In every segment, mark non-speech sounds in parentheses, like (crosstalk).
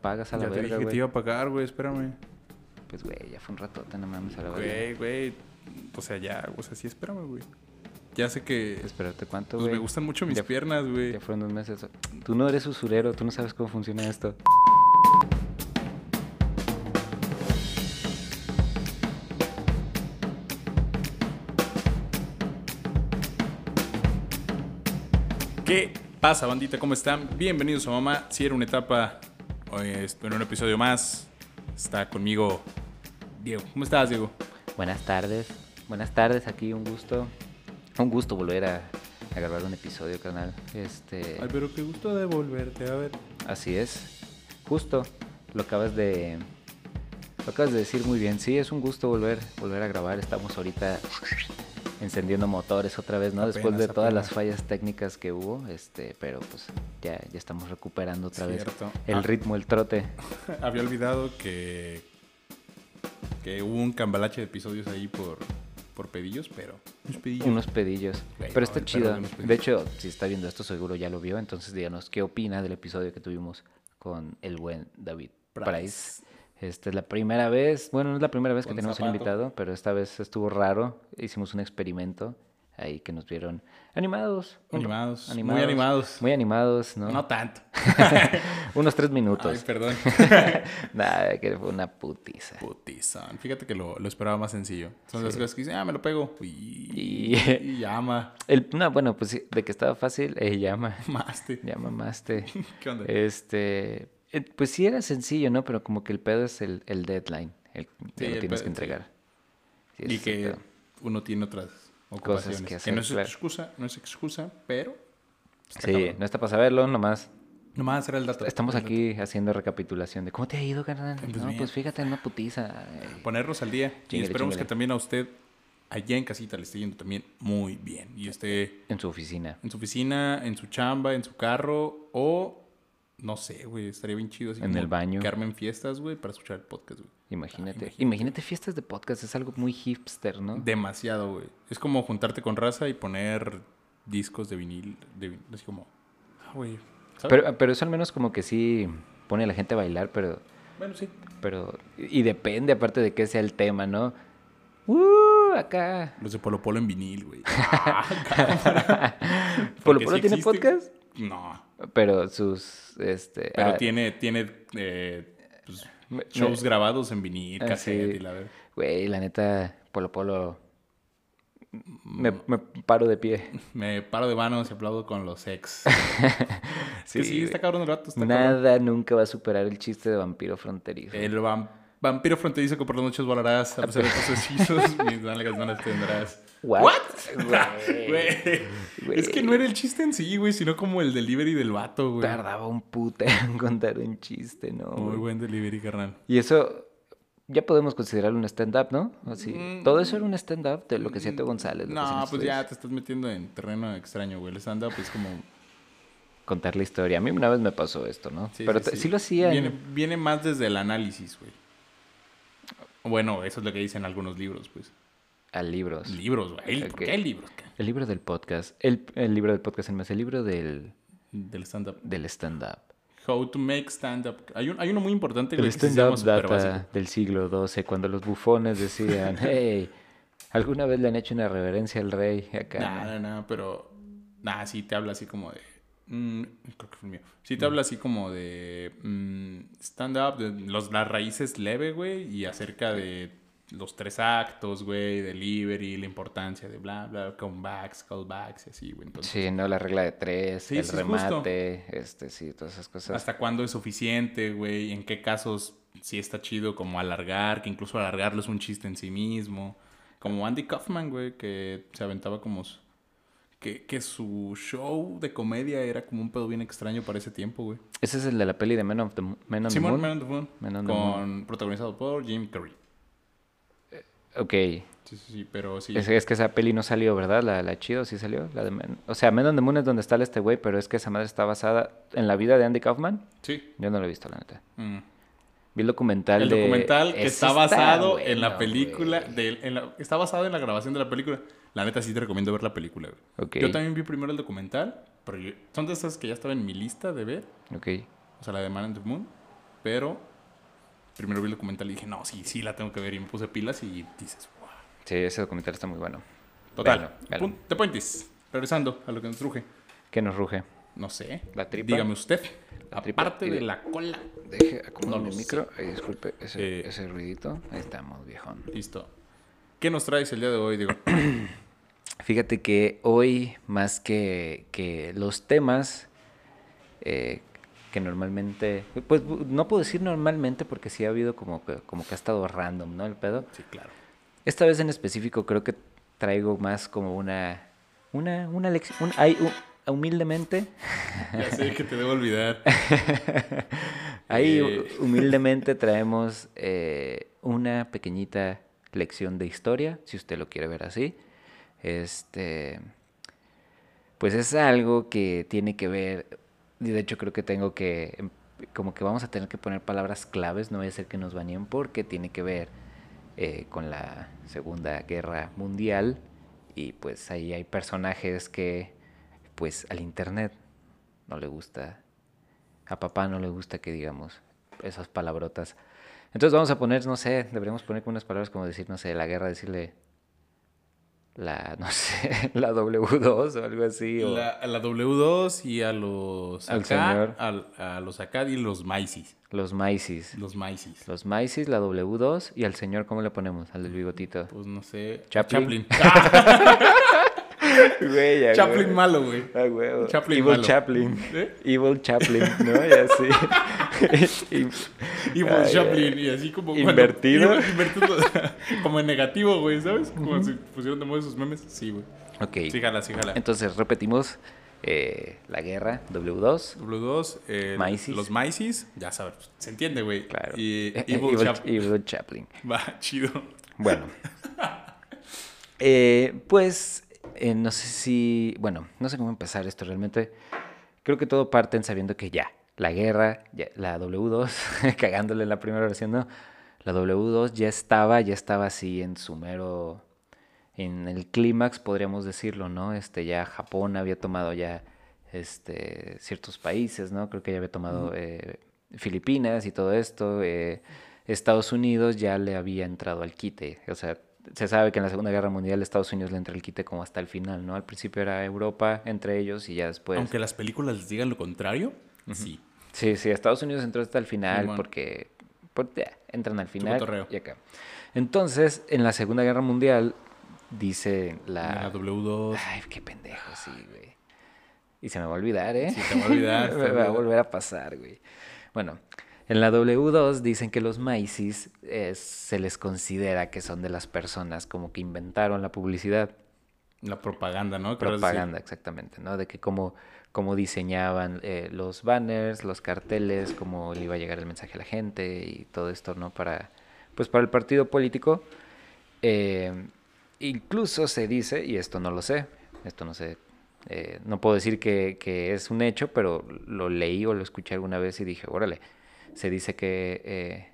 pagas a la Ya te verga, dije que te iba a pagar, güey, espérame. Pues, güey, ya fue un ratote, no mames a la verga. Güey, güey. O sea, ya, o sea, sí, espérame, güey. Ya sé que Espérate, ¿cuánto, pues, güey? me gustan mucho mis Ya- piernas, güey. Ya fueron dos meses. Tú no eres usurero, tú no sabes cómo funciona esto. ¿Qué pasa, bandita? ¿Cómo están? Bienvenidos a Mamá. Si era una etapa, hoy es- en un episodio más, está conmigo Diego. ¿Cómo estás, Diego? Buenas tardes. Buenas tardes, aquí un gusto. Un gusto volver a, a grabar un episodio, canal. Este, Ay, pero qué gusto de volverte a ver. así es. Justo, lo acabas de lo acabas de decir muy bien. Sí, es un gusto volver volver a grabar. Estamos ahorita encendiendo motores otra vez, ¿no? Después de todas apenas. las fallas técnicas que hubo, este, pero pues ya ya estamos recuperando otra Cierto. vez el Ah. ritmo, el trote. (laughs) Había olvidado que, que hubo un cambalache de episodios ahí por, por pedillos, pero... Unos pedillos. Unos pedillos. Pero está chido. de hecho, si está viendo esto, seguro ya lo vio. Entonces, díganos, ¿qué opina del episodio que tuvimos con el buen David Price. Price? Esta es la primera vez, bueno, no es la primera vez que tenemos un zapato. invitado, pero esta vez estuvo raro. Hicimos un experimento ahí que nos vieron animados. un- Animados, muy animados. Muy animados, ¿no? No tanto. (laughs) Unos tres Ay, minutos. perdón. (laughs) Nada, que fue una putiza. Putizón. Fíjate que lo, lo esperaba más sencillo. Son las cosas que dicen, ah, me lo pego. Y, Y- y llama. (laughs) El, no, bueno, pues sí, de que estaba fácil, eh, llama. Maste. Ya mamaste. ¿Qué onda? Este, eh, pues sí era sencillo, ¿no? Pero como que el pedo es el, el deadline, el que Sí, lo tienes que entregar. Sí, y que uno tiene otras ocupaciones. que que, hacer, no es claro. excusa, no es excusa, pero... está Sí, no está para saberlo, nomás. Nomás era el dato. Estamos el dato. aquí haciendo recapitulación de cómo te ha ido, carnal. Pues no, bien. pues fíjate, una putiza. eh. Ponernos al día. y esperemos que también a usted, allá en casita, le esté yendo también muy bien. Y esté En su oficina. en su oficina, en su chamba, en su carro o... No sé, güey, estaría bien chido. Así En como el baño. Que armen fiestas, güey, para escuchar el podcast, güey. Imagínate. imagínate. imagínate. fiestas de podcast, es algo muy hipster, ¿no? Demasiado, güey. Es como juntarte con raza y poner discos de vinil. De, vin- así como... Ah, güey. Pero, pero eso al menos como que sí pone a la gente a bailar, pero Bueno, sí. pero y depende aparte de qué sea el tema, ¿no? Uh, acá. Los de Polo Polo en vinil, güey. (laughs) (laughs) ¿Polo Porque Polo sí tiene existe. podcast? No. Pero sus este Pero ah, tiene, tiene eh, pues, shows me- grabados en vinil, Ah, cassette sí. y la verdad. Güey, la neta, Polo Polo. Mm. Me, me paro de pie. Me paro de manos y aplaudo con los ex. (laughs) sí, sí, está cabrón el rato. Está cabrón. Nada nunca va a superar el chiste de vampiro fronterizo. El vam- vampiro fronterizo que por las noches volarás a pesar de tus hechizos, mis nalgas no las tendrás. What? Güey. (laughs) Güey. Es que no era el chiste en sí, güey, sino como el delivery del vato, güey. Tardaba un puta (laughs) en contar un chiste, ¿no? Muy buen delivery, carnal. Y eso ya podemos considerarlo un stand-up, ¿no? Así. Mm. Todo eso era un stand-up de lo que hacía Teo González. que hacían No, pues ya te estás metiendo en terreno extraño, güey. El stand-up es como... Contar la historia. A mí una vez me pasó esto, ¿no? Sí, Pero sí, sí. sí lo hacía. en- Viene, viene más desde el análisis, güey. Bueno, eso es lo que dicen algunos libros, pues. A libros. Libros, güey. ¿Por Ok. qué hay libros? El libro del podcast. El, el libro del podcast, más el libro del, Del stand-up. del stand-up. How to make stand-up. Hay, un, hay uno muy importante, El stand-up data del siglo XII, cuando los bufones decían, (laughs) hey, ¿alguna vez le han hecho una reverencia al rey acá? Nah, no?" nah, pero... Nah, sí te habla así como de... mm, creo que fue el mío. Sí te habla así como de... mm, stand-up, de los, las raíces leve, güey, y acerca de los tres actos, güey, delivery, la importancia de bla, bla, comebacks, callbacks y así, güey. Entonces, Sí, no, la regla de tres, Sí, el sí, remate, este, sí, todas esas cosas. ¿Hasta cuándo es suficiente, güey? ¿En qué casos sí está chido como alargar? Que incluso alargarlo es un chiste en sí mismo. Como Andy Kaufman, güey, que se aventaba como... Que, que su show de comedia era como un pedo bien extraño para ese tiempo, güey. Ese es el de la peli de Men, of the, Men on the Moon. Man on the Moon. Man on the con, protagonizado por Jim Carrey. Ok, Sí, sí, sí, pero sí. es, es que esa peli no salió, ¿verdad? La, la chido sí salió. La de O sea, Men on the Moon es donde está este güey, pero es que esa madre está basada en la vida de Andy Kaufman. Sí. Yo no lo he visto, la neta. Mm. Vi el documental El de... documental que está basado bueno, en la película, de, en la- está basado en la grabación de la película. La neta sí te recomiendo ver la película, güey. Ok, Yo también vi primero el documental, pero yo- son de esas que ya estaba en mi lista de ver. ok. O sea, la de Man on the Moon. pero primero vi el documental y dije, no, sí, sí, la tengo que ver. Y me puse pilas y dices, wow. Sí, ese documental está muy bueno. Total. De pointis. Regresando a lo que nos truje. ¿Qué nos ruge? No sé. La tripa. Dígame usted. La Aparte de la cola. Deje acomodar No sé. micro. Ay, disculpe ese, Eh. ese ruidito. Ahí estamos, viejón. Listo. ¿Qué nos traes el día de hoy, Diego? (clears throat) Fíjate que hoy, más que, que los temas eh, que normalmente, pues no puedo decir normalmente porque sí ha habido como que, como que ha estado random, ¿no? El pedo. Sí, claro. Esta vez en específico creo que traigo más como una, una, una lección, un- hay un- humildemente, Ya sé que te debo olvidar. (laughs) ahí Eh. humildemente traemos eh, una pequeñita lección de historia, si usted lo quiere ver así. Este, pues es algo que tiene que ver, y de hecho creo que tengo que, como que vamos a tener que poner palabras claves, no voy a ser que nos baneen porque tiene que ver eh, con la Segunda Guerra Mundial y pues ahí hay personajes que pues al internet no le gusta, a papá no le gusta que digamos esas palabrotas. Entonces vamos a poner, no sé, deberíamos poner unas palabras como decir, no sé, la guerra, decirle la, no sé, (laughs) la W2 o algo así. O, La- a la W2 y a los Al acá, señor. al- a los acá y los Maisis. Los Maisis. Los Maisis. Los Maisis, la W2 y al señor, ¿cómo le ponemos? Al del bigotito. Pues no sé. Chaplin. Chaplin. (laughs) Güey, a Chaplin huevo. malo, güey. A. Chaplin Evil malo. Chaplin. ¿Eh? Evil Chaplin, ¿no? Y así. (laughs) (laughs) Y- Chaplin, y así como. Invertido. (laughs) (laughs) Como en negativo, güey, ¿sabes? Como si pusieron de moda esos memes. Sí, güey. ok. Sí, jala, sí, jala. Entonces repetimos eh, la guerra, W2. W2, eh, Maisis. los Maisis, ya sabes, se entiende, güey. Claro. Y Evil, Evil, Chap- Evil Chaplin. Va, chido. Bueno. Eh, pues, no sé si, bueno, no sé cómo empezar esto realmente. Creo que todo parten sabiendo que ya, la guerra, la W2, (laughs) cagándole la primera versión, ¿no? La W2 ya estaba, ya estaba así en su mero, en el clímax, podríamos decirlo, ¿no? Este, ya Japón había tomado ya, este, ciertos países, ¿no? Creo que ya había tomado eh, Filipinas y todo esto. eh, Estados Unidos ya le había entrado al quite. O sea, se sabe que en la Segunda Guerra Mundial Estados Unidos le entra el quite como hasta el final, ¿no? Al principio era Europa entre ellos y ya después... Aunque las películas les digan lo contrario, sí. Sí, sí, Estados Unidos entró hasta el final porque, porque ya, entran al final y acá. Entonces, en la Segunda Guerra Mundial, dice la... La W2. Ay, qué pendejo, sí, güey. Y se me va a olvidar, ¿eh? Sí, te va a olvidar, (laughs) me va a volver a pasar, güey. Bueno, en la W2 dicen que los Maisis eh, se les considera que son de las personas como que inventaron la publicidad. La propaganda, ¿no? Decir. Propaganda, exactamente, ¿no? De que cómo, cómo diseñaban eh, los banners, los carteles, cómo le iba a llegar el mensaje a la gente y todo esto, ¿no? Para, pues para el partido político. Eh, incluso se dice, y esto no lo sé, esto no sé, eh, no puedo decir que, que es un hecho, pero lo leí o lo escuché alguna vez y dije, órale, se dice que eh,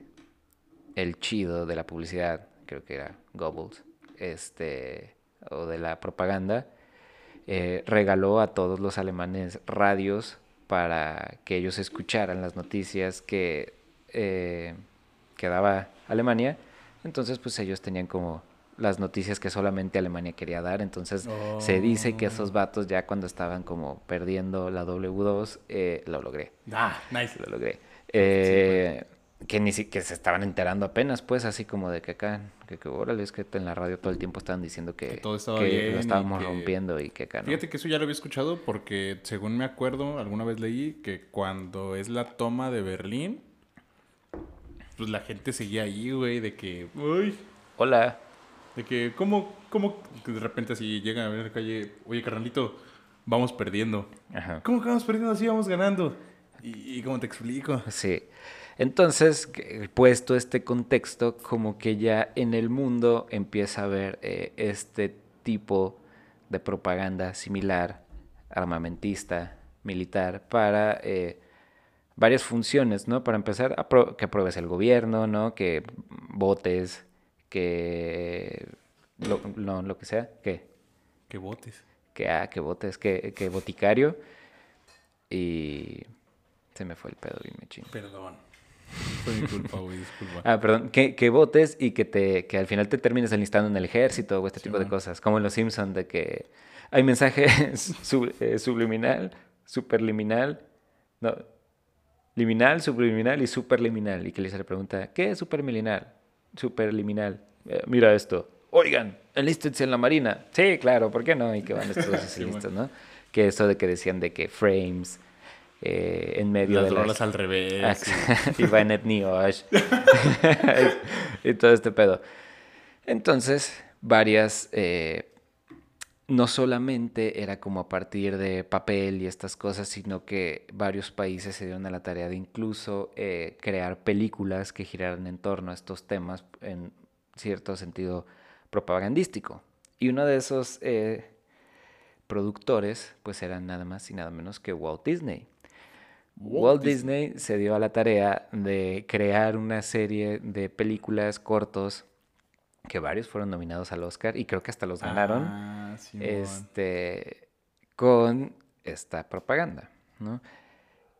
el chido de la publicidad, creo que era Goebbels, este, o de la propaganda, eh, regaló a todos los alemanes radios para que ellos escucharan las noticias que, eh, que daba Alemania. Entonces, pues ellos tenían como las noticias que solamente Alemania quería dar. Entonces, se dice que esos vatos ya cuando estaban como perdiendo la W2, eh, lo logré Ah, nice. lo logré. Eh, que ni si, que se estaban enterando apenas, pues, así como de que acá, que, que órale, es que en la radio todo el tiempo estaban diciendo que, Que todo estaba que bien lo y estábamos que- rompiendo y que acá no. Fíjate que eso ya lo había escuchado porque, según me acuerdo, alguna vez leí que cuando es la toma de Berlín, pues la gente seguía ahí, güey, de que, uy, Hola. de que, ¿cómo, cómo, de repente así llegan a ver la calle, oye, carnalito, vamos perdiendo. Ajá. ¿Cómo que vamos perdiendo así, vamos ganando? ¿Y, y cómo te explico? Sí. Entonces, que- puesto este contexto, como que ya en el mundo empieza a haber eh, este tipo de propaganda similar, armamentista, militar, para eh, varias funciones, ¿no? Para empezar, apro- que apruebes el gobierno, ¿no? Que votes, que lo, no, lo que sea, que, Que botes. que, ah, que votes, que, que boticario. Y se me fue el pedo bien mechín. Perdón. (laughs) Fue mi culpa, güey, disculpa. Ah, perdón, que, que votes y que, te, que al final te termines enlistando en el ejército o este tipo de cosas. Como en Los Simpsons, de que hay mensaje (laughs) sub- eh, subliminal, superliminal, no, liminal, subliminal y superliminal. Y que Lisa le pregunta, ¿qué es superliminal? Superliminal. "Eh, mira esto. Oigan, enlístense en la marina. Sí, claro, ¿por qué no? Y que van estos (laughs) dos ¿no? Que eso de que decían de que frames eh, en medio Las de las... rolas al revés. Y Vanet Niosh. y todo este pedo. Entonces, varias. eh, no solamente era como a partir de papel y estas cosas, sino que varios países se dieron a la tarea de incluso eh, crear películas que giraran en torno a estos temas en cierto sentido propagandístico. Y uno de esos eh, productores, pues era nada más y nada menos que Walt Disney. Walt Disney se dio a la tarea de crear una serie de películas cortos que varios fueron nominados al Oscar y creo que hasta los ganaron Ah, este, con esta propaganda. ¿no?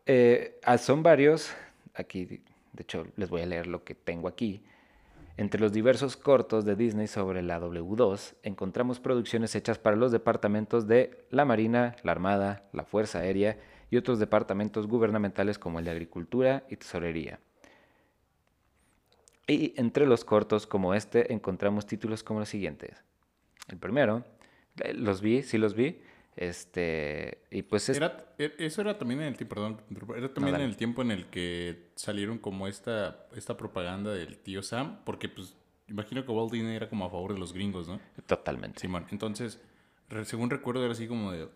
Eh, ah, son varios, aquí de hecho les voy a leer lo que tengo aquí. Entre los diversos cortos de Disney sobre la W2 encontramos producciones hechas para los departamentos de la Marina, la Armada, la Fuerza Aérea y otros departamentos gubernamentales como el de Agricultura y Tesorería. Y entre los cortos como este encontramos títulos como los siguientes. El primero, eh, los vi, sí los vi, este, y pues es... Era- e- eso era también en el tiempo, perdón, era también en el tiempo en el que salieron como esta, esta propaganda del tío Sam, porque pues imagino que Walt Disney era como a favor de los gringos, ¿no? Totalmente. Simón, entonces, según recuerdo era así como de,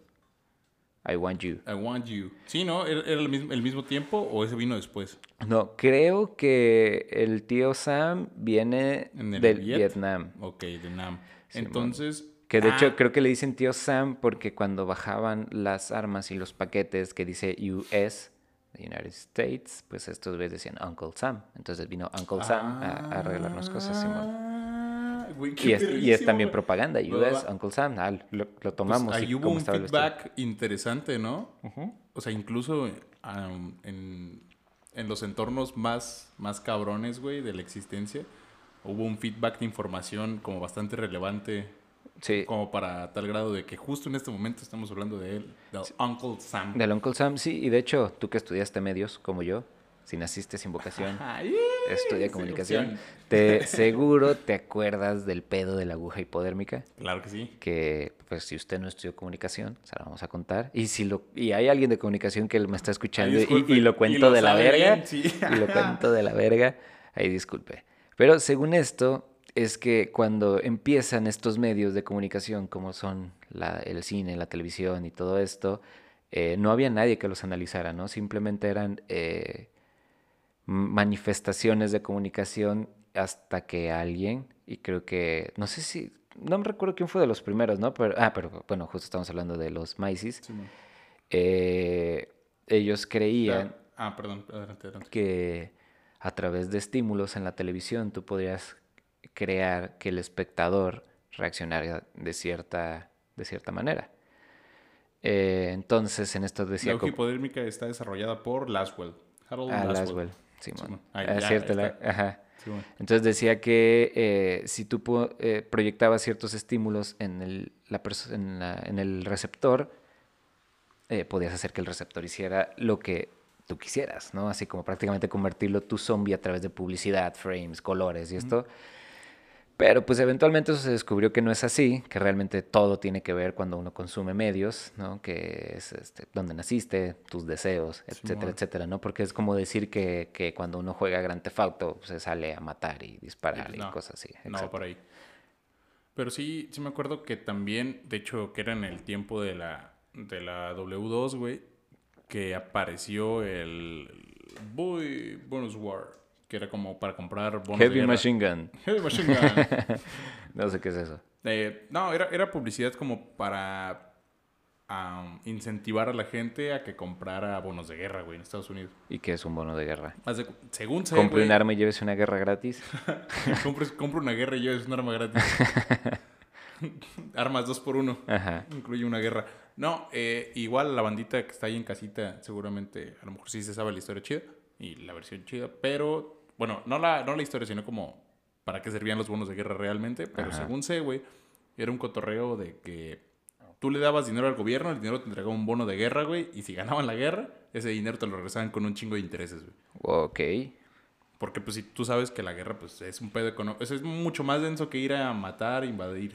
I want you. I want you. Sí, ¿no? ¿Era, el, mismo, el mismo tiempo o ese vino después? No, creo que el tío Sam viene ¿En el del Viet? Vietnam. Ok, de Nam. Simón. Entonces... Que de ah, hecho creo que le dicen tío Sam porque cuando bajaban las armas y los paquetes que dice US, the United States, pues estos güeyes decían Uncle Sam. Entonces vino Uncle Sam a, a arreglarnos cosas, Simón. Güey, qué Y es, y también propaganda, US. Uncle Sam. Ah, lo, lo Pues tomamos. y ahí hubo cómo un feedback interesante, ¿no? O sea, incluso en, en los entornos más, más cabrones, güey, de la existencia, hubo un feedback de información como bastante relevante, Sí, como para tal grado de que justo en este momento estamos hablando de él, del Uncle Sam. del Uncle Sam, sí. Y de hecho, tú que estudiaste medios, como yo, si naciste sin vocación, (laughs) Ay, estudia comunicación, te, (laughs) seguro te acuerdas del pedo de la aguja hipodérmica. Claro que sí. que pues si usted no estudió comunicación, se la vamos a contar. Y si lo y hay alguien de comunicación que me está escuchando Ay, y- disculpe, y, lo y cuento lo de la verga, bien, sí. y lo (laughs) cuento de la verga, ahí disculpe. Pero según esto es que cuando empiezan estos medios de comunicación como son la- el cine, la televisión y todo esto, eh, no había nadie que los analizara, ¿no? Simplemente eran eh, manifestaciones de comunicación hasta que alguien, y creo que, no sé si, no me recuerdo quién fue de los primeros, ¿no? Pero, ah, pero bueno, justo estamos hablando de los Macy's. Simón. Eh, ellos creían Ah, perdón, adelante, adelante. que a través de estímulos en la televisión tú podrías crear que el espectador reaccionara de cierta, de cierta manera. Eh, entonces, en esto La decía... como- hipodérmica está desarrollada por Laswell. Harold Ah, Laswell. Laswell, Simón. Ah, cierto, la- ajá. Entonces decía que eh, si tú eh, proyectabas ciertos estímulos en el, la en la- en el receptor, eh, podías hacer que el receptor hiciera lo que tú quisieras, ¿no? Así como prácticamente convertirlo tu zombie a través de publicidad, frames, colores y esto. Pero pues eventualmente eso se descubrió que no es así, que realmente todo tiene que ver cuando uno consume medios, ¿no? Que es este, dónde naciste, tus deseos, etcétera, etcétera, ¿no? Porque es como decir que, que cuando uno juega Grand Theft Auto se sale a matar y disparar y, pues no, cosas así. No, exacto. por ahí. Pero sí, sí me acuerdo que también, de hecho, que era en el tiempo de la, de la W2, güey, que apareció el Boy Bonus War, que era como para comprar bonos de Heavy guerra. Machine Gun. (laughs) Heavy Machine Gun. (laughs) No sé qué es eso. Eh, no, era, era publicidad como para incentivar a la gente a que comprara bonos de guerra, güey, en Estados Unidos. ¿Y qué es un bono de guerra? De según sé, Compre un arma y llévese una guerra gratis. (laughs) compres- compra una guerra y lleves un arma gratis. Armas dos por uno. Ajá. Incluye una guerra. No, eh, igual la bandita que está ahí en casita, seguramente, a lo mejor sí se sabe la historia chida. Y la versión chida, pero, bueno, no la, no la historia, sino como para qué servían los bonos de guerra realmente. Pero Ajá. según sé, güey, era un cotorreo de que tú le dabas dinero al gobierno, el dinero te entregaba un bono de guerra, güey, y si ganaban la guerra, ese dinero te lo regresaban con un chingo de intereses, güey. Ok. Porque pues si tú sabes que la guerra pues es un pedo económico, es mucho más denso que ir a matar, invadir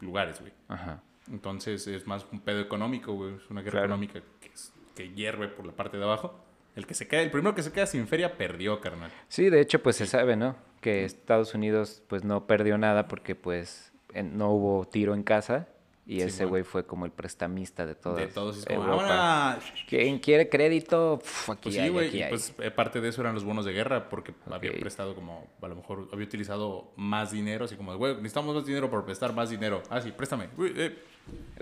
lugares, güey. Ajá. Entonces es más un pedo económico, güey. Es una guerra Claro. económica que, es- que hierve por la parte de abajo. El que se queda, el primero que se queda sin feria perdió, carnal. Sí, de hecho, pues se sabe, ¿no? Que Estados Unidos, pues no perdió nada porque, pues, en- no hubo tiro en casa y Sí, ese bueno. güey fue como el prestamista de todas de todos es como, Europa. ¿Quién quiere crédito? Pf, aquí Pues hay, sí, güey. aquí Y hay. pues eh, parte de eso eran los bonos de guerra porque había prestado como, a lo mejor había utilizado más dinero, así como, güey, necesitamos más dinero por prestar más dinero. Ah, sí, préstame. Eh.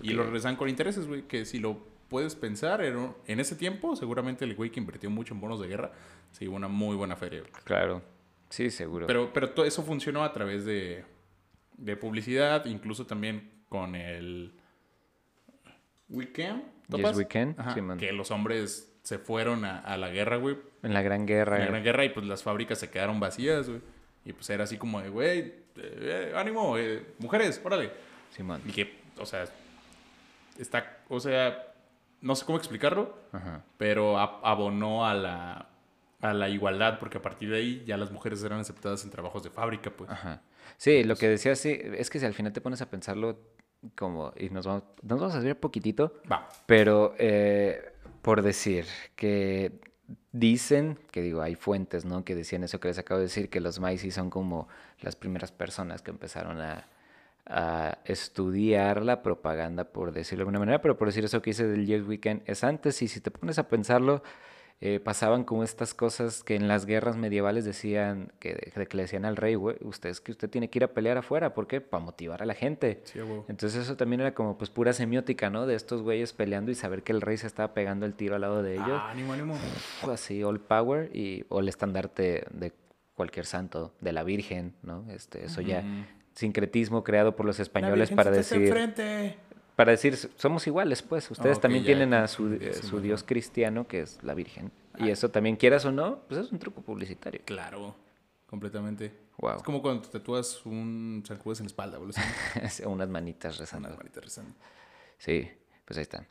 Y lo regresan con intereses, güey, que si lo puedes pensar, en, en ese tiempo, seguramente el güey que invirtió mucho en bonos de guerra se llevó una muy buena feria. Claro. Sí, seguro. Pero, pero todo eso funcionó a través de, de publicidad, incluso también con el Weekend. Yes Weekend, Ajá, sí, man. que los hombres se fueron a, a la guerra, güey. En la Gran Guerra. En la Gran Guerra y pues las fábricas se quedaron vacías, güey. Y pues era así como de, güey, eh, eh, ánimo, eh, mujeres, órale. Simón. Y que, o sea, está, o sea, no sé cómo explicarlo, Ajá. pero abonó a la, a la igualdad, porque a partir de ahí ya las mujeres eran aceptadas en trabajos de fábrica, pues. Ajá. Sí, lo que decía, sí, es que si al final te pones a pensarlo como, y nos vamos, nos vamos a desviar poquitito, Va. pero eh, por decir que dicen, que digo, hay fuentes, ¿no? Que decían eso que les acabo de decir, que los Maisi son como las primeras personas que empezaron a, a estudiar la propaganda, por decirlo de alguna manera, pero por decir eso que hice del Yes Weekend es antes, y si te pones a pensarlo, eh, pasaban como estas cosas que en las guerras medievales decían, que, que le decían al rey, güey, usted es que usted tiene que ir a pelear afuera, ¿por qué? Para motivar a la gente. Sí. Entonces eso también era como pues pura semiótica, ¿no? De estos güeyes peleando y saber que el rey se estaba pegando el tiro al lado de ellos. Ah, ánimo, ánimo. Uf, Así, all power y o el estandarte de cualquier santo, de la Virgen, ¿no? Este, eso ya. Sincretismo creado por los La españoles para decir enfrente. para decir somos iguales, pues. Ustedes también ya, tienen ya, a su, sí, eh, sí, su dios cristiano que es la Virgen. Y Ah. eso también quieras o no, pues es un truco publicitario. Claro, completamente. Wow. Es como cuando te tatúas un San Judas en la espalda, boludo. (laughs) Unas manitas rezando. Unas manitas rezando. Sí, pues ahí está.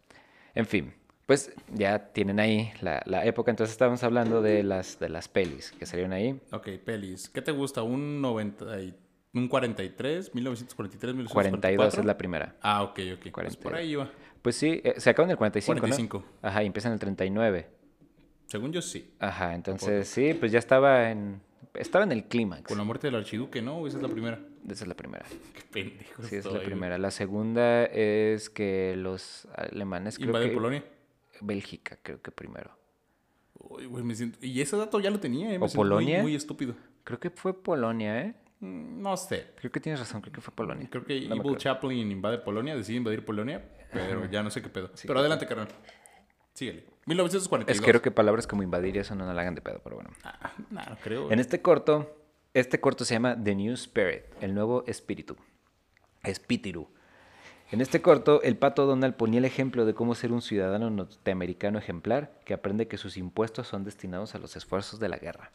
En fin, pues ya tienen ahí la, la época. Entonces estábamos hablando de las, de las pelis que salieron ahí. Ok, pelis. ¿Qué te gusta? ¿Un 90 y- un 43? ¿1943? ¿1944? 42 es la primera. Ah, ok, ok. Pues 40. por ahí iba. Pues sí, eh, se acaban en el 45, 45. ¿no? Ajá, y empiezan en el 39. Según yo, sí. Ajá, entonces sí, pues ya estaba en estaba en el clímax. Con la muerte del archiduque, ¿no? Esa es la primera. Esa es la primera. (laughs) Qué pendejo Sí, esa es la primera. La segunda es que los alemanes creo ¿Invaden que Polonia? Bélgica creo que primero. Uy, güey, me siento... Y ese dato ya lo tenía, ¿eh? Me ¿O siento muy- Polonia? Muy, estúpido. Creo que fue Polonia, ¿eh? Mm, No sé. Creo que tienes razón, creo que fue Polonia. Creo que No Evil. Chaplin invade Polonia, decide invadir Polonia, pero ya no sé qué pedo. pero adelante, carnal. Síguele. 1942. Es que creo que palabras como invadir y eso no, la hagan de pedo, pero bueno. Ah, no, no creo. En este corto, este corto se llama The New Spirit, el nuevo espíritu. Espíritu. En este corto, el pato Donald ponía el ejemplo de cómo ser un ciudadano norteamericano ejemplar que aprende que sus impuestos son destinados a los esfuerzos de la guerra.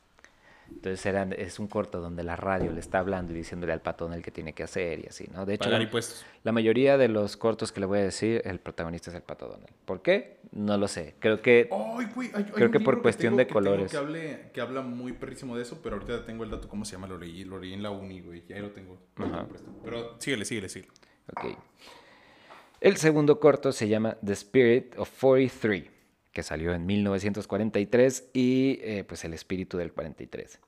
Entonces eran, es un corto donde la radio le está hablando y diciéndole al pato Donald qué tiene que hacer y así, ¿no? De hecho, Pagar la, impuestos. la mayoría de los cortos que le voy a decir, el protagonista es el pato Donald. ¿Por qué? No lo sé. Creo que Ay, güey, hay- hay Creo que por cuestión tengo- de que tengo colores. Que, hable- que habla muy perrísimo de eso, pero ahorita tengo el dato, ¿cómo se llama? Lo leí, lo leí en la uni, güey. Ya lo tengo. Pero síguele, síguele, síguele. Ok. El segundo corto se llama The Spirit of 43, que salió en 1943 y eh, pues el espíritu del 43.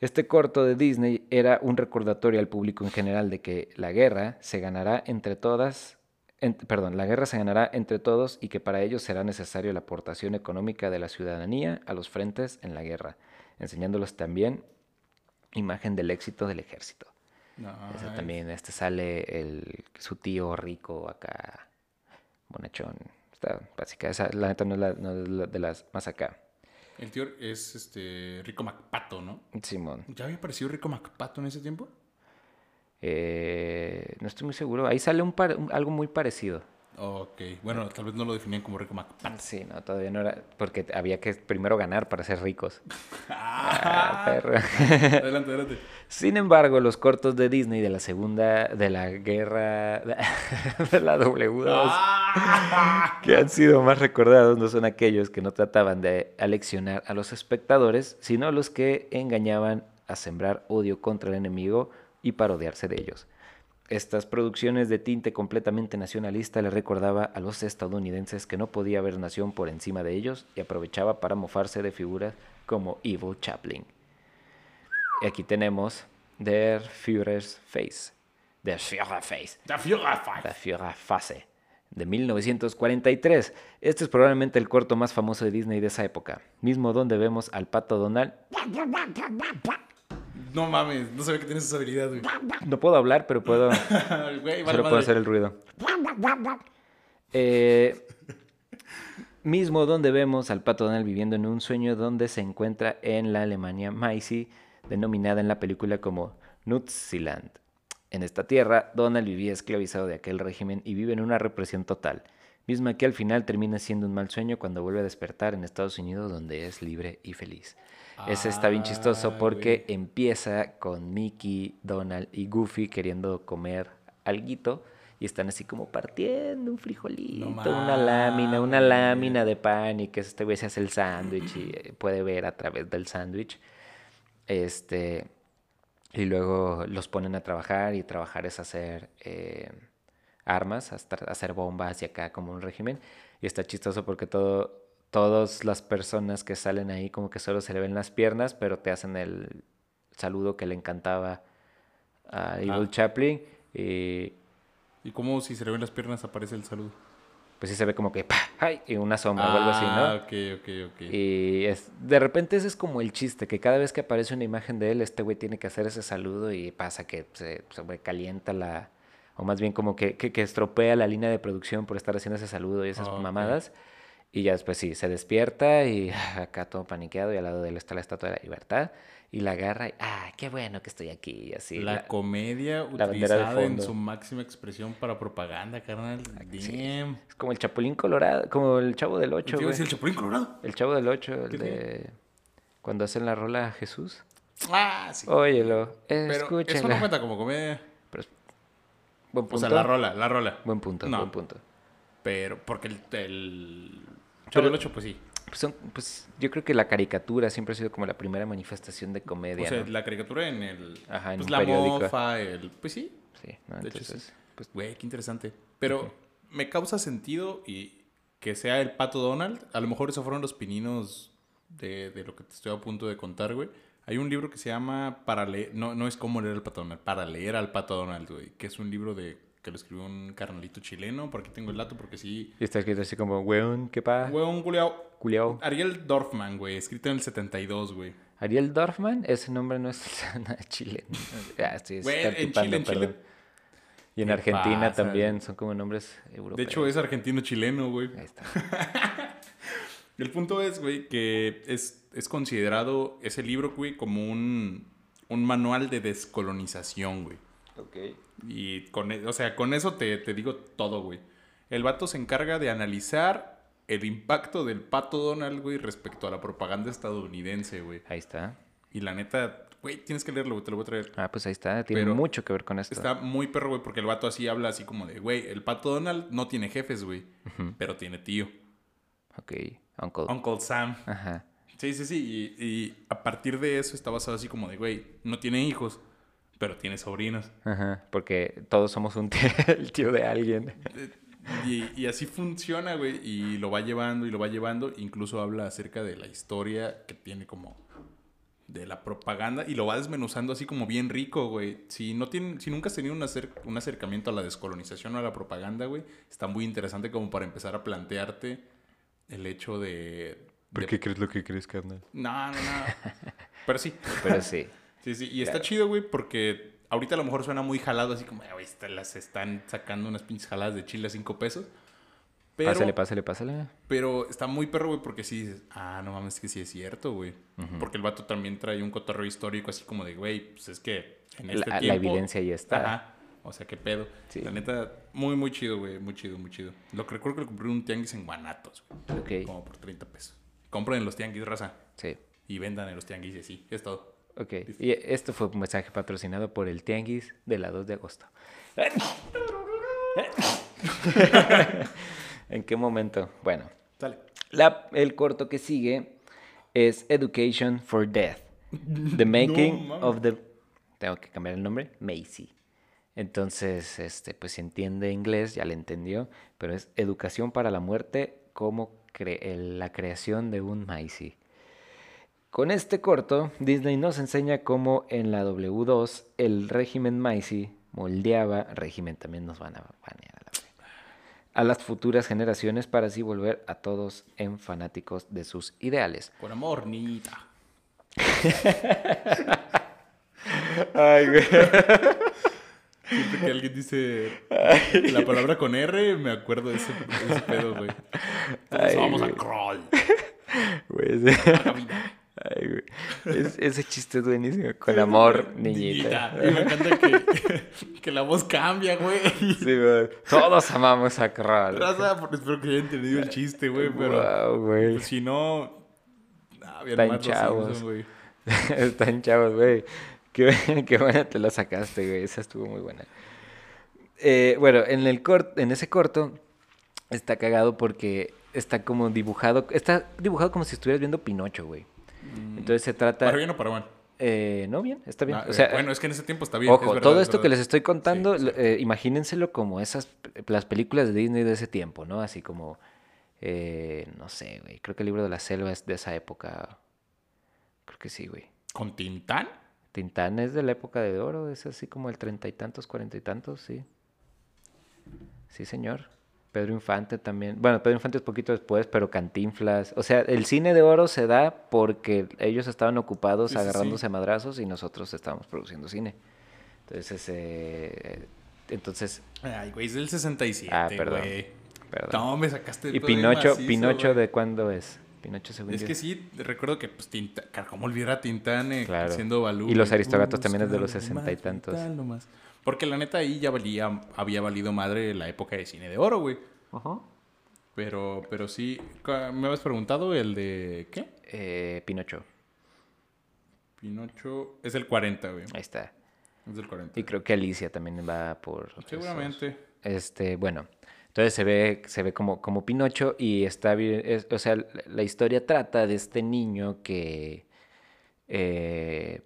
Este corto de Disney era un recordatorio al público en general de que la guerra se ganará entre todas, en- perdón, la guerra se ganará entre todos y que para ello será necesario la aportación económica de la ciudadanía a los frentes en la guerra, enseñándolos también imagen del éxito del ejército. Ese Nice. también, este sale el, su tío rico acá, bonachón. Está básica, esa la neta no es, la, no es la de las más acá. El tío es este Rico Macpato, ¿no? Simón. ¿Ya había aparecido Rico Macpato en ese tiempo? Eh, no estoy muy seguro. Ahí sale un par- un- algo muy parecido. Ok, bueno, tal vez no lo definían como rico McPato. Sí, no, todavía no era. Porque había que primero ganar para ser ricos. (laughs) Ah, perro. adelante, adelante. Sin embargo, los cortos de Disney de la segunda. de la guerra. de (laughs) la W2. Ah. que han sido más recordados no son aquellos que no trataban de aleccionar a los espectadores, sino los que engañaban a sembrar odio contra el enemigo y parodiarse de ellos. Estas producciones de tinte completamente nacionalista le recordaba a los estadounidenses que no podía haber nación por encima de ellos y aprovechaba para mofarse de figuras como Evil Chaplin. Y aquí tenemos Der Führer's Face. Der Führerface. Da Führerfall. La Führerfase. De 1943. Este es probablemente el corto más famoso de Disney de esa época. Mismo donde vemos al pato Donald. No mames, no sabía que tienes esa habilidad, güey. No puedo hablar, pero puedo. (laughs) Güey, vale puedo hacer el ruido. Eh, mismo donde vemos al pato Donald viviendo en un sueño donde se encuentra en la Alemania Maisie, denominada en la película como Nutzieland. En esta tierra, Donald vivía esclavizado de aquel régimen y vive en una represión total, misma que al final termina siendo un mal sueño cuando vuelve a despertar en Estados Unidos donde es libre y feliz. Ese está bien chistoso Ah, porque güey. empieza con Mickey, Donald y Goofy queriendo comer alguito y están así como partiendo un frijolito, una lámina, una lámina de pan y que este güey se hace el sándwich y eh, puede ver a través del sándwich. Este, y luego los ponen a trabajar y trabajar es hacer eh, armas, hasta hacer bombas y acá como un régimen. Y está chistoso porque todo, todas las personas que salen ahí como que solo se le ven las piernas, pero te hacen el saludo que le encantaba a Evil Ah. Chaplin. Y ¿Y cómo si se le ven las piernas aparece el saludo? pues sí se ve como que. ¡ay! y una sombra o algo así, Ah, ¿no? ok, ok, ok. Y es, de repente ese es como el chiste, que cada vez que aparece una imagen de él, este güey tiene que hacer ese saludo y pasa que se sobrecalienta la, o más bien como que, que, que estropea la línea de producción por estar haciendo ese saludo y esas Ah, mamadas. Y ya después sí, se despierta y (sighs) acá todo paniqueado y al lado de él está la Estatua de la Libertad y la agarra y ¡ah, qué bueno que estoy aquí! Y así. la, la- comedia la utilizada en su máxima expresión para propaganda, carnal. sí. Damn. es como el Chapulín Colorado, como el Chavo del Ocho, decir el Chapulín Colorado. El Chavo del Ocho, el ¿Qué de... Cuando hacen la rola a Jesús. Ah, sí. Óyelo, Pero escúchalo. eso no cuenta como comedia. Pero Buen O punto. sea, la rola, la rola. Buen punto, No. buen punto. Pero, porque el, el Chavo del Ocho, pues sí. Pues, son- pues, yo creo que la caricatura siempre ha sido como la primera manifestación de comedia, O sea, ¿no? la caricatura en el. Ajá, en pues un la periódico. mofa, el. Pues sí. Sí, ¿no? de hecho, Entonces, sí. pues, Güey, qué interesante. Pero me causa sentido y que sea el pato Donald. A lo mejor esos fueron los pininos de, de lo que te estoy a punto de contar, güey. Hay un libro que se llama Para leer. No, no es cómo leer al pato Donald. Para leer al pato Donald, güey. Que es un libro de que lo escribió un carnalito chileno. Por aquí tengo el dato porque sí. y está escrito así como, weón, ¿qué pa? Güey, un culiao. Culiao. Ariel Dorfman, güey. Escrito en el 72, güey. Ariel Dorfman, ese nombre no es (laughs) nada chileno. Ah, estoy Güey, en Chile, en Chile. Y en ¿Qué Argentina pasa, también güey? son como nombres europeos. De hecho, es argentino-chileno, güey. Ahí está. (laughs) El punto es, güey, que es, es considerado ese libro, güey, como un, un manual de descolonización, güey. Ok. Y con, e- o sea, con eso te, te digo todo, güey. El vato se encarga de analizar el impacto del pato Donald, güey, respecto a la propaganda estadounidense, güey. Ahí está. Y la neta, güey, tienes que leerlo, güey, te lo voy a traer. Ah, pues ahí está. Tiene Pero mucho que ver con esto. Está muy perro, güey, porque el vato así habla así como de, güey, el pato Donald no tiene jefes, güey, pero tiene tío. Ok, Uncle. Uncle Sam. Ajá. Sí, sí, sí. Y, y a partir de eso está basado así como de, güey, no tiene hijos, pero tiene sobrinos. Ajá. Porque todos somos un tío, (laughs) el tío de alguien. Y, y así funciona, güey. Y lo va llevando y lo va llevando. Incluso habla acerca de la historia que tiene como de la propaganda y lo va desmenuzando así como bien rico, güey. Si no tienen, si nunca has tenido un, acer- un acercamiento a la descolonización o a la propaganda, güey, está muy interesante como para empezar a plantearte el hecho de... ¿Por de- qué crees lo que crees, carnal? No, no, no. (laughs) Pero sí. Pero sí. Sí, sí, y está chido, güey, porque ahorita a lo mejor suena muy jalado, así como, "Ah, güey, las están sacando unas pinches jaladas de chile a cinco pesos. Pero, Pásale, pásale, pásale. pero está muy perro, güey, porque sí dices, ah, no mames, que sí es cierto, güey. Porque el vato también trae un cotorreo histórico, así como de, güey, pues es que en este La- la tiempo... evidencia ahí está. Ajá. O sea, qué pedo. Sí. La neta, muy, muy chido, güey. Muy chido, muy chido. Lo que recuerdo que lo compré en un tianguis en Guanatos, güey. Ok. Como por 30 pesos. Compren en los tianguis, raza. Sí. Y vendan en los tianguis y así. Es todo. Ok. Y esto fue un mensaje patrocinado por el Tianguis de la 2 de agosto. (laughs) ¿En qué momento? Bueno, la- el corto que sigue es Education for Death. The (laughs) Making of the... Tengo que cambiar el nombre. Macy. Entonces, este, pues si entiende inglés, ya le entendió, pero es Educación para la Muerte como cre- la creación de un Macy. Con este corto, Disney nos enseña cómo en la W2 el régimen Macy moldeaba, régimen también nos van a banear a la vez, a las futuras generaciones para así volver a todos en fanáticos de sus ideales. Con amor, niñita. (laughs) Ay, güey. Siempre que alguien dice la palabra con R, me acuerdo de ese, de ese pedo, güey. Ay, vamos a crawl. (laughs) Güey, Ay, güey. Es- ese chiste es buenísimo. (laughs) Con amor, niñita. Y me encanta que, (laughs) que la voz cambia, güey. Sí, güey. Todos amamos a Carral. Raza, espero que hayan entendido el chiste, güey, pero Wow, güey. pues, si no... Ah, bien Están chavos. Simpson, güey. (laughs) Están chavos, güey. Qué, qué buena te la sacaste, güey. Esa estuvo muy buena. Eh, bueno, en, el cort- en ese corto está cagado porque está como dibujado. Está dibujado como si estuvieras viendo Pinocho, güey. Entonces se trata. ¿Para bien o para mal? Eh, no, bien, está bien. Ah, o sea, bueno, es que en ese tiempo está bien. es Ojo, verdad, todo es esto que les estoy contando, Sí, eh, imagínenselo como esas, las películas de Disney de ese tiempo, ¿no? Así como, eh, no sé, güey, creo que el libro de la selva es de esa época. Creo que sí, güey. ¿Con Tintán? Tintán es de la época de oro, es así como el treinta y tantos, cuarenta y tantos, sí. Sí, señor. Pedro Infante también. Bueno, Pedro Infante es poquito después, pero Cantinflas. O sea, el cine de oro se da porque ellos estaban ocupados Sí, sí, sí. agarrándose a madrazos y nosotros estábamos produciendo cine. Entonces, eh, entonces, Ay, güey, es del 67, Ah, perdón. güey. perdón. No, me sacaste y Pinocho, macizo, Pinocho güey. de cuándo es? Pinocho según Es yo. que sí, recuerdo que pues Tintán, ¿cómo olvidar a Tintán eh, Claro. siendo Balú? Y los? Aristogatos también es de los sesenta y tantos. Nomás. Porque la neta ahí ya valía, había valido madre la época de cine de oro, güey. Ajá. Pero, pero sí, me habías preguntado el de, ¿qué? Eh, Pinocho, Pinocho, es el 40, güey. ahí está. Es del 40. Y creo que Alicia también va por... esos. Seguramente. Este, bueno, entonces se ve, se ve como, como Pinocho y está bien, es- o sea, la, la historia trata de este niño que, eh,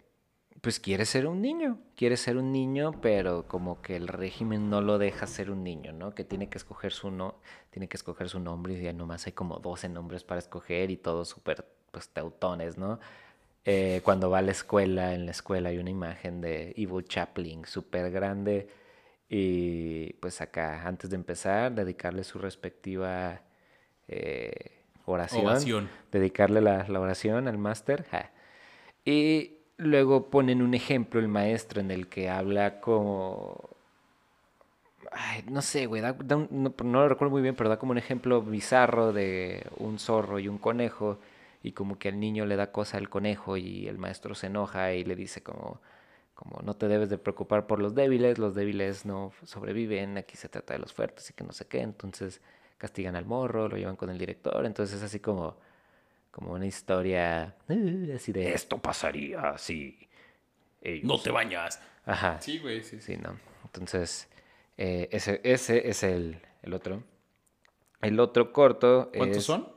pues quiere ser un niño, quiere ser un niño, pero como que el régimen no lo deja ser un niño, ¿no? Que tiene que escoger su no, tiene que escoger su nombre y ya nomás hay como 12 nombres para escoger y todos súper, pues, teutones, ¿no? Eh, cuando va a la escuela, en la escuela hay una imagen de Evil Chaplin súper grande y pues acá, antes de empezar, dedicarle su respectiva eh, oración. Dedicarle la, la oración al máster. ja. Y luego ponen un ejemplo el maestro en el que habla como... Ay, no sé, güey, da- un- no, no lo recuerdo muy bien, pero da como un ejemplo bizarro de un zorro y un conejo y como que al niño le da cosa el conejo y el maestro se enoja y le dice como, como no te debes de preocupar por los débiles, los débiles no sobreviven, aquí se trata de los fuertes y que no sé qué, entonces castigan al morro, lo llevan con el director, entonces es así como, como una historia eh, así de esto pasaría si ellos-". No te bañas. Ajá. Sí, güey, sí, sí. Sí, no. Entonces, eh, ese, ese es el, el otro. El otro corto ¿Cuántos es- son?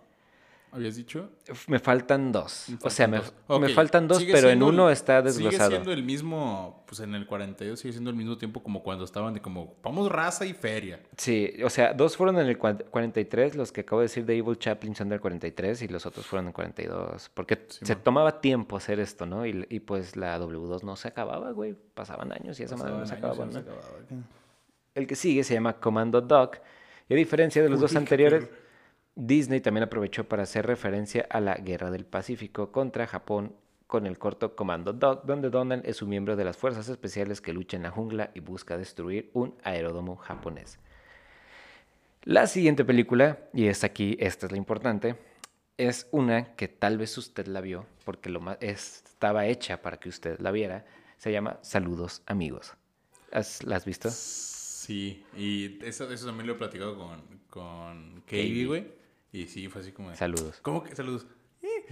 ¿Habías dicho? Me faltan dos. Me o sea, me, me faltan dos, sigue pero en el- uno está Sigue desglosado. siendo el mismo, pues en el 42 sigue siendo el mismo tiempo como cuando estaban de como, vamos raza y feria. Sí, o sea, dos fueron en el cua- 43, los que acabo de decir de Evil Chaplin son del 43 y los otros fueron en 42. Porque se tomaba tiempo hacer esto, ¿no? Y, y pues la W2 no se acababa, güey. Pasaban años y esa madre no se acababa, ¿no? se acababa. El que sigue se llama Commando Dog. Y a diferencia de los dos Uy, anteriores. Disney también aprovechó para hacer referencia a la Guerra del Pacífico contra Japón con el corto Commando Dog, donde Donald es un miembro de las fuerzas especiales que lucha en la jungla y busca destruir un aeródromo japonés. La siguiente película, y es aquí, esta es la importante, es una que tal vez usted la vio, porque lo es- estaba hecha para que usted la viera, se llama Saludos amigos. ¿Has- ¿La has visto? Sí, y eso, eso también lo he platicado con, con. Katie, güey. Y sí, fue así como de... Saludos. ¿Cómo que? Saludos. Eh,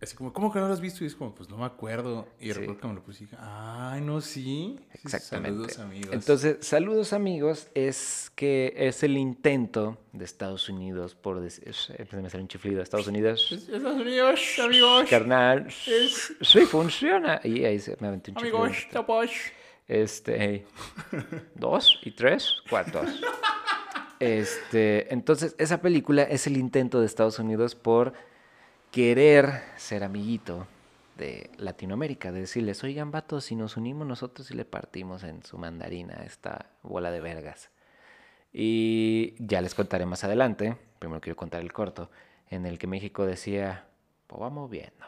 Así como, ¿cómo que no lo has visto? Y es como, pues no me acuerdo. Y Sí. repente que me lo puse y dije, ay, no, sí. Sí, Exactamente. Saludos, amigos. Entonces, saludos amigos, es que es el intento de Estados Unidos por decir, eh, me sale un chiflido, Estados Unidos, Es- Estados Unidos, amigos. carnal, Es- sí funciona. Y ahí se me aventé un chiflido. Amigos, tapos. Este, dos y tres cuartos. (laughs) Este, entonces, esa película es el intento de Estados Unidos por querer ser amiguito de Latinoamérica, de decirles, oigan, vatos, si nos unimos nosotros y le partimos en su mandarina a esta bola de vergas. Y ya les contaré más adelante, primero quiero contar el corto, en el que México decía, pues vamos viendo,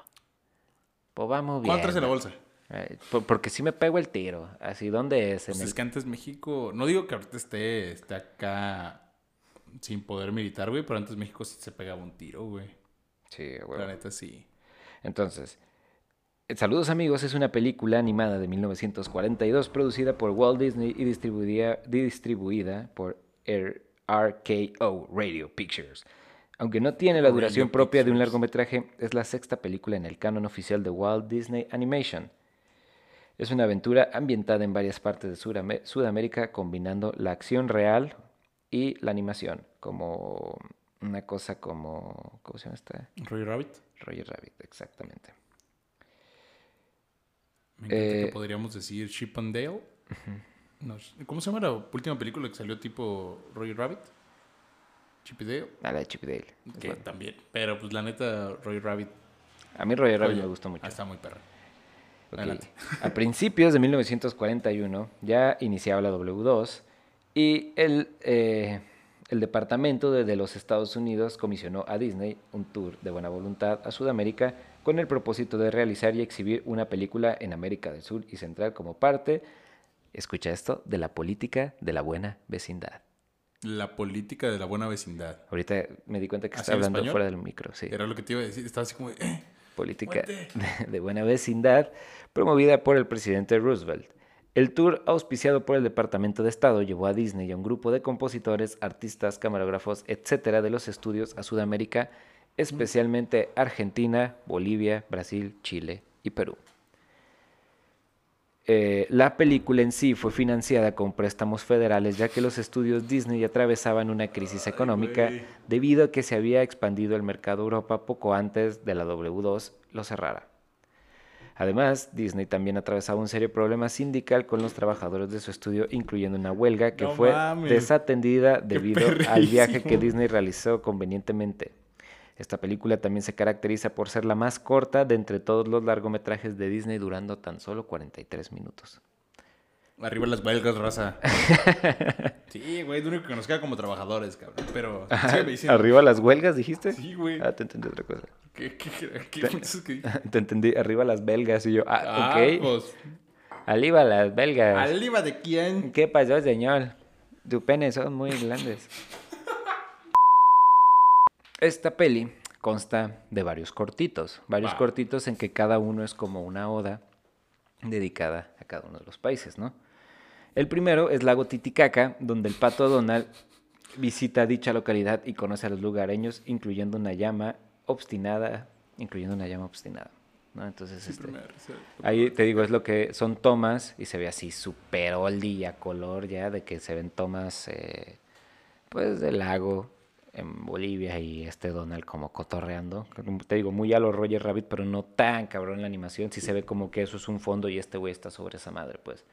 pues vamos viendo. ¿Cuánto en la bolsa? Eh, por- porque si me pego el tiro. Así, ¿dónde es? En Pues el- es que antes México, no digo que ahorita esté, esté acá sin poder militar, güey, pero antes México sí se pegaba un tiro, güey. Sí, La huevo. neta sí. Entonces, Saludos amigos es una película animada de 1942 producida por Walt Disney y distribuida, distribuida por RKO Radio Pictures. Aunque no tiene la Radio duración propia de un largometraje, es la sexta película en el canon oficial de Walt Disney Animation. Es una aventura ambientada en varias partes de Sudamérica, combinando la acción real y la animación, como una cosa como... ¿Cómo se llama esta? Roger Rabbit. Roger Rabbit, exactamente. Me encanta Eh, que podríamos decir Chip and Dale. No, ¿Cómo se llama la última película que salió tipo Roger Rabbit? Chip y Dale. A la de Chip y Dale. Que bueno. también. Pero pues la neta, Roger Rabbit A mí Roger Rabbit oye, me gustó mucho. ah, está muy perra. A principios de 1941 ya iniciaba la W2 y el, eh, el Departamento de, de los Estados Unidos comisionó a Disney un tour de buena voluntad a Sudamérica con el propósito de realizar y exhibir una película en América del Sur y Central como parte, escucha esto, de la política de la buena vecindad. La política de la buena vecindad. Ahorita me di cuenta que ¿Así está en hablando español? fuera del micro, sí. Era lo que te iba a decir. Estaba así como eh, política (laughs) de buena vecindad promovida por el presidente Roosevelt. El tour auspiciado por el Departamento de Estado llevó a Disney y a un grupo de compositores, artistas, camarógrafos, etcétera, de los estudios a Sudamérica, especialmente Argentina, Bolivia, Brasil, Chile y Perú. Eh, la película en sí fue financiada con préstamos federales ya que los estudios Disney atravesaban una crisis económica debido a que se había expandido el mercado Europa poco antes de la W2 lo cerrara. Además, Disney también atravesaba un serio problema sindical con los trabajadores de su estudio, incluyendo una huelga que No fue mames. desatendida debido al viaje que. Disney realizó convenientemente. Esta película también se caracteriza por ser la más corta de entre todos los largometrajes de Disney, durando tan solo 43 minutos. Arriba las belgas, raza. (laughs) sí, güey, es lo único que nos queda como trabajadores, cabrón. Pero. ¿Arriba las huelgas, dijiste? Sí, güey. Ah, te entendí otra cosa. ¿Qué, qué, qué, qué piensas que dije? (laughs) Te entendí, arriba las belgas. Y yo, ah, Ah, ok. pues, Arriba las belgas. ¿Arriba de quién? ¿Qué pasó, señor? Tu pene son muy grandes. Esta peli consta de varios cortitos. Varios Va. cortitos en que cada uno es como una oda dedicada a cada uno de los países, ¿no? El primero es Lago Titicaca, donde el pato Donald visita dicha localidad y conoce a los lugareños, incluyendo una llama obstinada, incluyendo una llama obstinada, ¿no? Entonces, este, Primero, sí. Ahí te digo, es lo que son tomas y se ve así súper oldie a color ya, de que se ven tomas eh, pues del lago en Bolivia y este Donald como cotorreando. Como Te digo, muy a lo Roger Rabbit, pero no tan cabrón la animación. Sí se ve como que eso es un fondo y este güey está sobre esa madre, pues.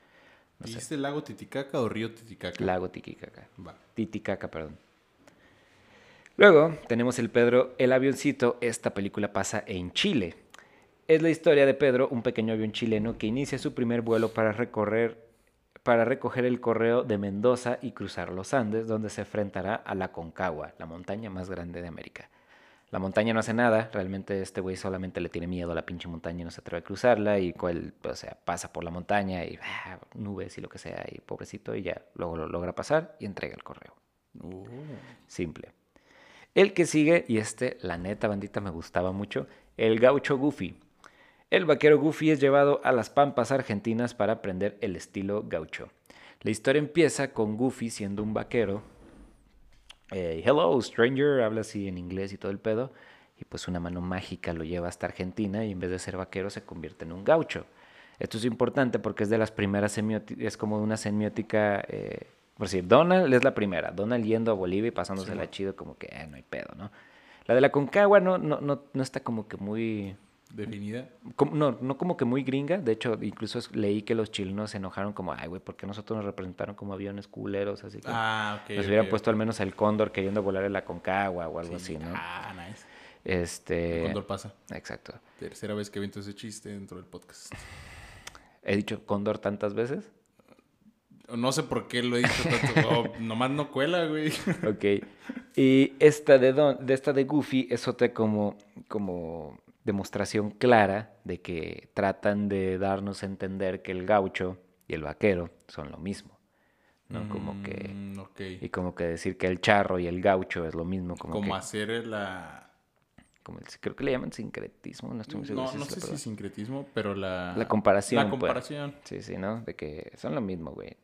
No sé. ¿Dijiste lago Titicaca o río Titicaca? Lago Titicaca. Va. Titicaca, perdón. Luego tenemos el Pedro el avioncito. Esta película pasa en Chile. Es la historia de Pedro, un pequeño avión chileno que inicia su primer vuelo para recorrer para recoger el correo de Mendoza y cruzar los Andes, donde se enfrentará a la Concagua, la montaña más grande de América. La montaña no hace nada, realmente este güey solamente le tiene miedo a la pinche montaña y no se atreve a cruzarla y cual, o sea, pasa por la montaña y ah, nubes y lo que sea y pobrecito y ya luego lo logra pasar y entrega el correo. Oh. Simple. El que sigue, y este, la neta bandita, me gustaba mucho, el gaucho Goofy. El vaquero Goofy es llevado a las pampas argentinas para aprender el estilo gaucho. La historia empieza con Goofy siendo un vaquero. Eh, Hello, stranger, habla así en inglés y todo el pedo. Y pues una mano mágica lo lleva hasta Argentina y en vez de ser vaquero se convierte en un gaucho. Esto es importante porque es de las primeras semióticas, es como una semiótica, eh, por decir, Donald es la primera, Donald yendo a Bolivia y pasándosela chido como que eh, no hay pedo, ¿no? La de la Concagua no, no, no, no está como que muy... ¿Definida? como- no, no como que muy gringa. De hecho, incluso leí que los chilenos se enojaron como, ay, güey, ¿por qué nosotros nos representaron como aviones culeros? Así que Ah, ok. nos hubieran puesto al menos el cóndor queriendo volar en la Concagua o algo Sí. así, ¿no? Ah, nice. Este... Cóndor pasa. Exacto. Tercera vez que viento ese chiste dentro del podcast. He dicho cóndor tantas veces. No sé por qué lo he dicho tanto. Oh, (laughs) nomás no cuela, güey. Ok. Y esta de, Don- de esta de Goofy es otra como, como demostración clara de que tratan de darnos a entender que el gaucho y el vaquero son lo mismo. ¿No? Como que. Mm. Y como que decir que el charro y el gaucho es lo mismo. Como, Como que, hacer la... como el- creo que le llaman sincretismo. No estoy muy seguro. No, si no sé si sincretismo, pero la... La comparación, La pues. comparación. Sí, sí, ¿no? De que son lo mismo, güey.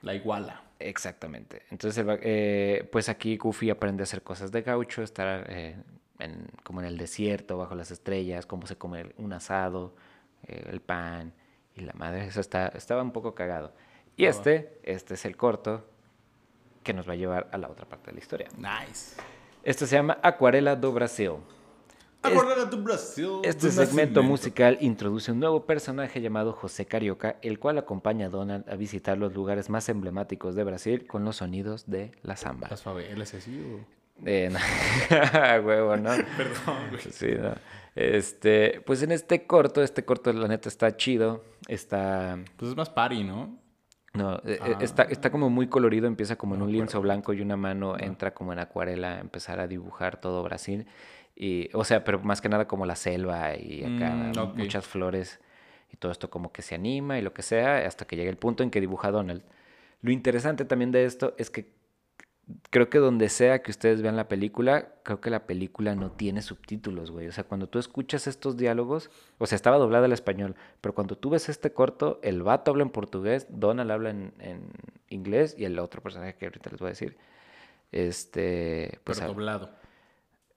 La iguala. Exactamente. Entonces, eh, pues aquí Goofy aprende a hacer cosas de gaucho, estar eh, en- como en el desierto, bajo las estrellas, cómo se come un asado, eh, el pan y la madre. Eso está, estaba un poco cagado. Y Estaba. este, este es el corto que nos va a llevar a la otra parte de la historia. Nice. Este se llama Acuarela do Brasil. Acuérdate tu Brasil. Este segmento nacimiento. musical introduce un nuevo personaje llamado José Carioca, el cual acompaña a Donald a visitar los lugares más emblemáticos de Brasil con los sonidos de la samba. Las favelas y así, o... Eh, no. (laughs) Huevo, ¿no? (laughs) Perdón, güey. Sí, ¿no? Este, pues en este corto, este corto la neta está chido, está, Pues es más party, ¿no? no, eh, eh, Ah. está, está como muy colorido, empieza como en un lienzo blanco y una mano entra como en acuarela a empezar a dibujar todo Brasil. Y, o sea, pero más que nada como la selva y acá Mm, muchas flores y todo esto como que se anima y lo que sea hasta que llega el punto en que dibuja Donald. Lo interesante también de esto es que creo que donde sea que ustedes vean la película, creo que la película no tiene subtítulos, güey. O sea, cuando tú escuchas estos diálogos, o sea, estaba doblada al español, pero cuando tú ves este corto, el vato habla en portugués, Donald habla en, en inglés y el otro personaje que ahorita les voy a decir, este, pues Pero doblado.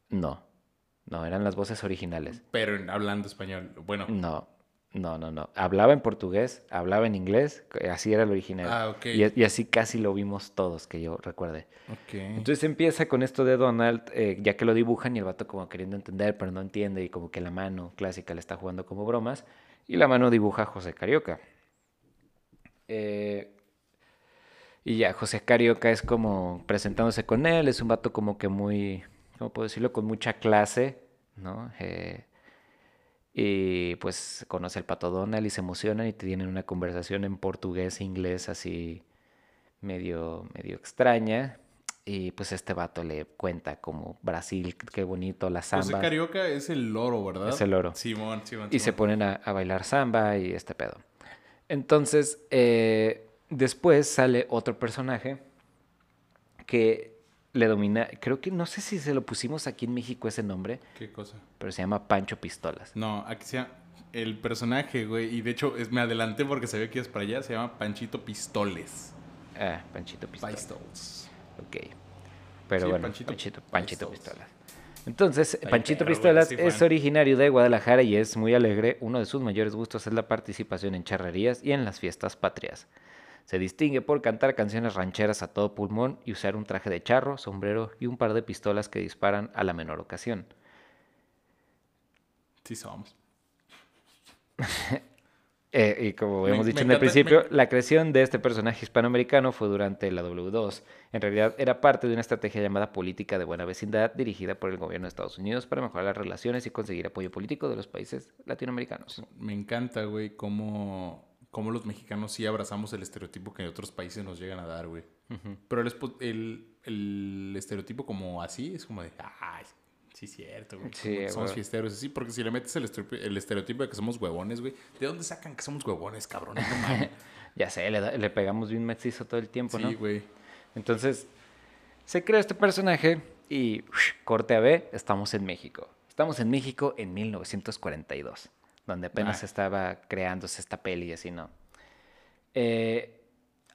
no, no, eran las voces originales. Pero hablando español. Bueno. No, no, no, no. Hablaba en portugués, hablaba en inglés, así era el original. Ah, ok. Y, y así casi lo vimos todos, que yo recuerde. Ok. Entonces empieza con esto de Donald, eh, ya que lo dibujan y el vato como queriendo entender, pero no entiende y como que la mano clásica le está jugando como bromas y la mano dibuja a José Carioca. Eh, y ya, José Carioca es como presentándose con él, es un vato como que muy, ¿cómo puedo decirlo? Con mucha clase, ¿no? Eh, y pues conoce al pato Donald y se emocionan y tienen una conversación en portugués e inglés así medio, medio extraña. Y pues este vato le cuenta como Brasil, qué bonito, la José samba. Carioca es el loro, ¿verdad? Es el loro. Simón, Simón. Y se ponen a, a bailar samba y este pedo. Entonces, eh, después sale otro personaje que le domina, creo que no sé si se lo pusimos aquí en México ese nombre, ¿Qué cosa? pero se llama Pancho Pistolas. No, aquí sea el personaje, güey. Y de hecho es- me adelanté porque sabía que ibas para allá. Se llama Panchito Pistoles. Ah, Panchito Pistolas. Pistols. Ok. Pero Sí, bueno, Panchito Panchito, Panchito, Pistolas. Pistolas. Entonces, Ay, Panchito Pistolas sí, es originario de Guadalajara y es muy alegre. Uno de sus mayores gustos es la participación en charrerías y en las fiestas patrias. Se distingue por cantar canciones rancheras a todo pulmón y usar un traje de charro, sombrero y un par de pistolas que disparan a la menor ocasión. Sí somos. (laughs) Eh, y como Me- hemos dicho en el principio, me- la creación de este personaje hispanoamericano fue durante la W2. En realidad era parte de una estrategia llamada política de buena vecindad dirigida por el gobierno de Estados Unidos para mejorar las relaciones y conseguir apoyo político de los países latinoamericanos. Me encanta, güey, cómo, cómo los mexicanos sí abrazamos el estereotipo que otros países nos llegan a dar, güey. Pero el, el, el estereotipo como así es como de, ay, sí es cierto, güey. Sí, somos- güey. fiesteros, así, porque si le metes el, estereotipo- el estereotipo de que somos huevones, güey, ¿de dónde sacan que somos huevones, cabrón? No. (laughs) Ya sé, le, le pegamos bien macizo todo el tiempo, ¿no? sí, güey. Entonces, se crea este personaje y corte a B, estamos en México. Estamos en México en 1942, donde apenas Ah. estaba creándose esta peli así, ¿no? Eh,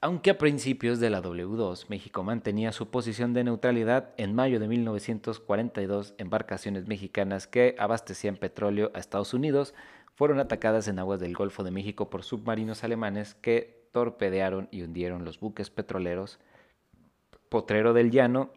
Aunque a principios de la W2, México mantenía su posición de neutralidad, en mayo de 1942, embarcaciones mexicanas que abastecían petróleo a Estados Unidos fueron atacadas en aguas del Golfo de México por submarinos alemanes que torpedearon y hundieron los buques petroleros Potrero del Llano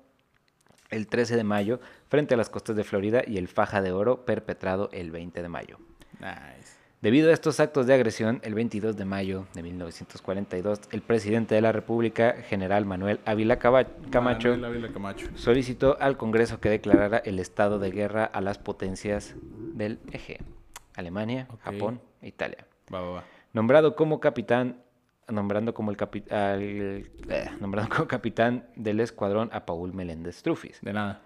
el 13 de mayo frente a las costas de Florida y el Faja de Oro perpetrado el 20 de mayo. Nice. Debido a estos actos de agresión, el 22 de mayo de 1942, el presidente de la República, general Manuel Ávila Camacho, Manuel Ávila Camacho. solicitó al Congreso que declarara el estado de guerra a las potencias del eje, Alemania. Japón e Italia. Va, va, va. Nombrado como capitán, nombrando como el capi- al- eh, nombrado (laughs) como capitán del escuadrón a Paul Meléndez Trufis. De nada.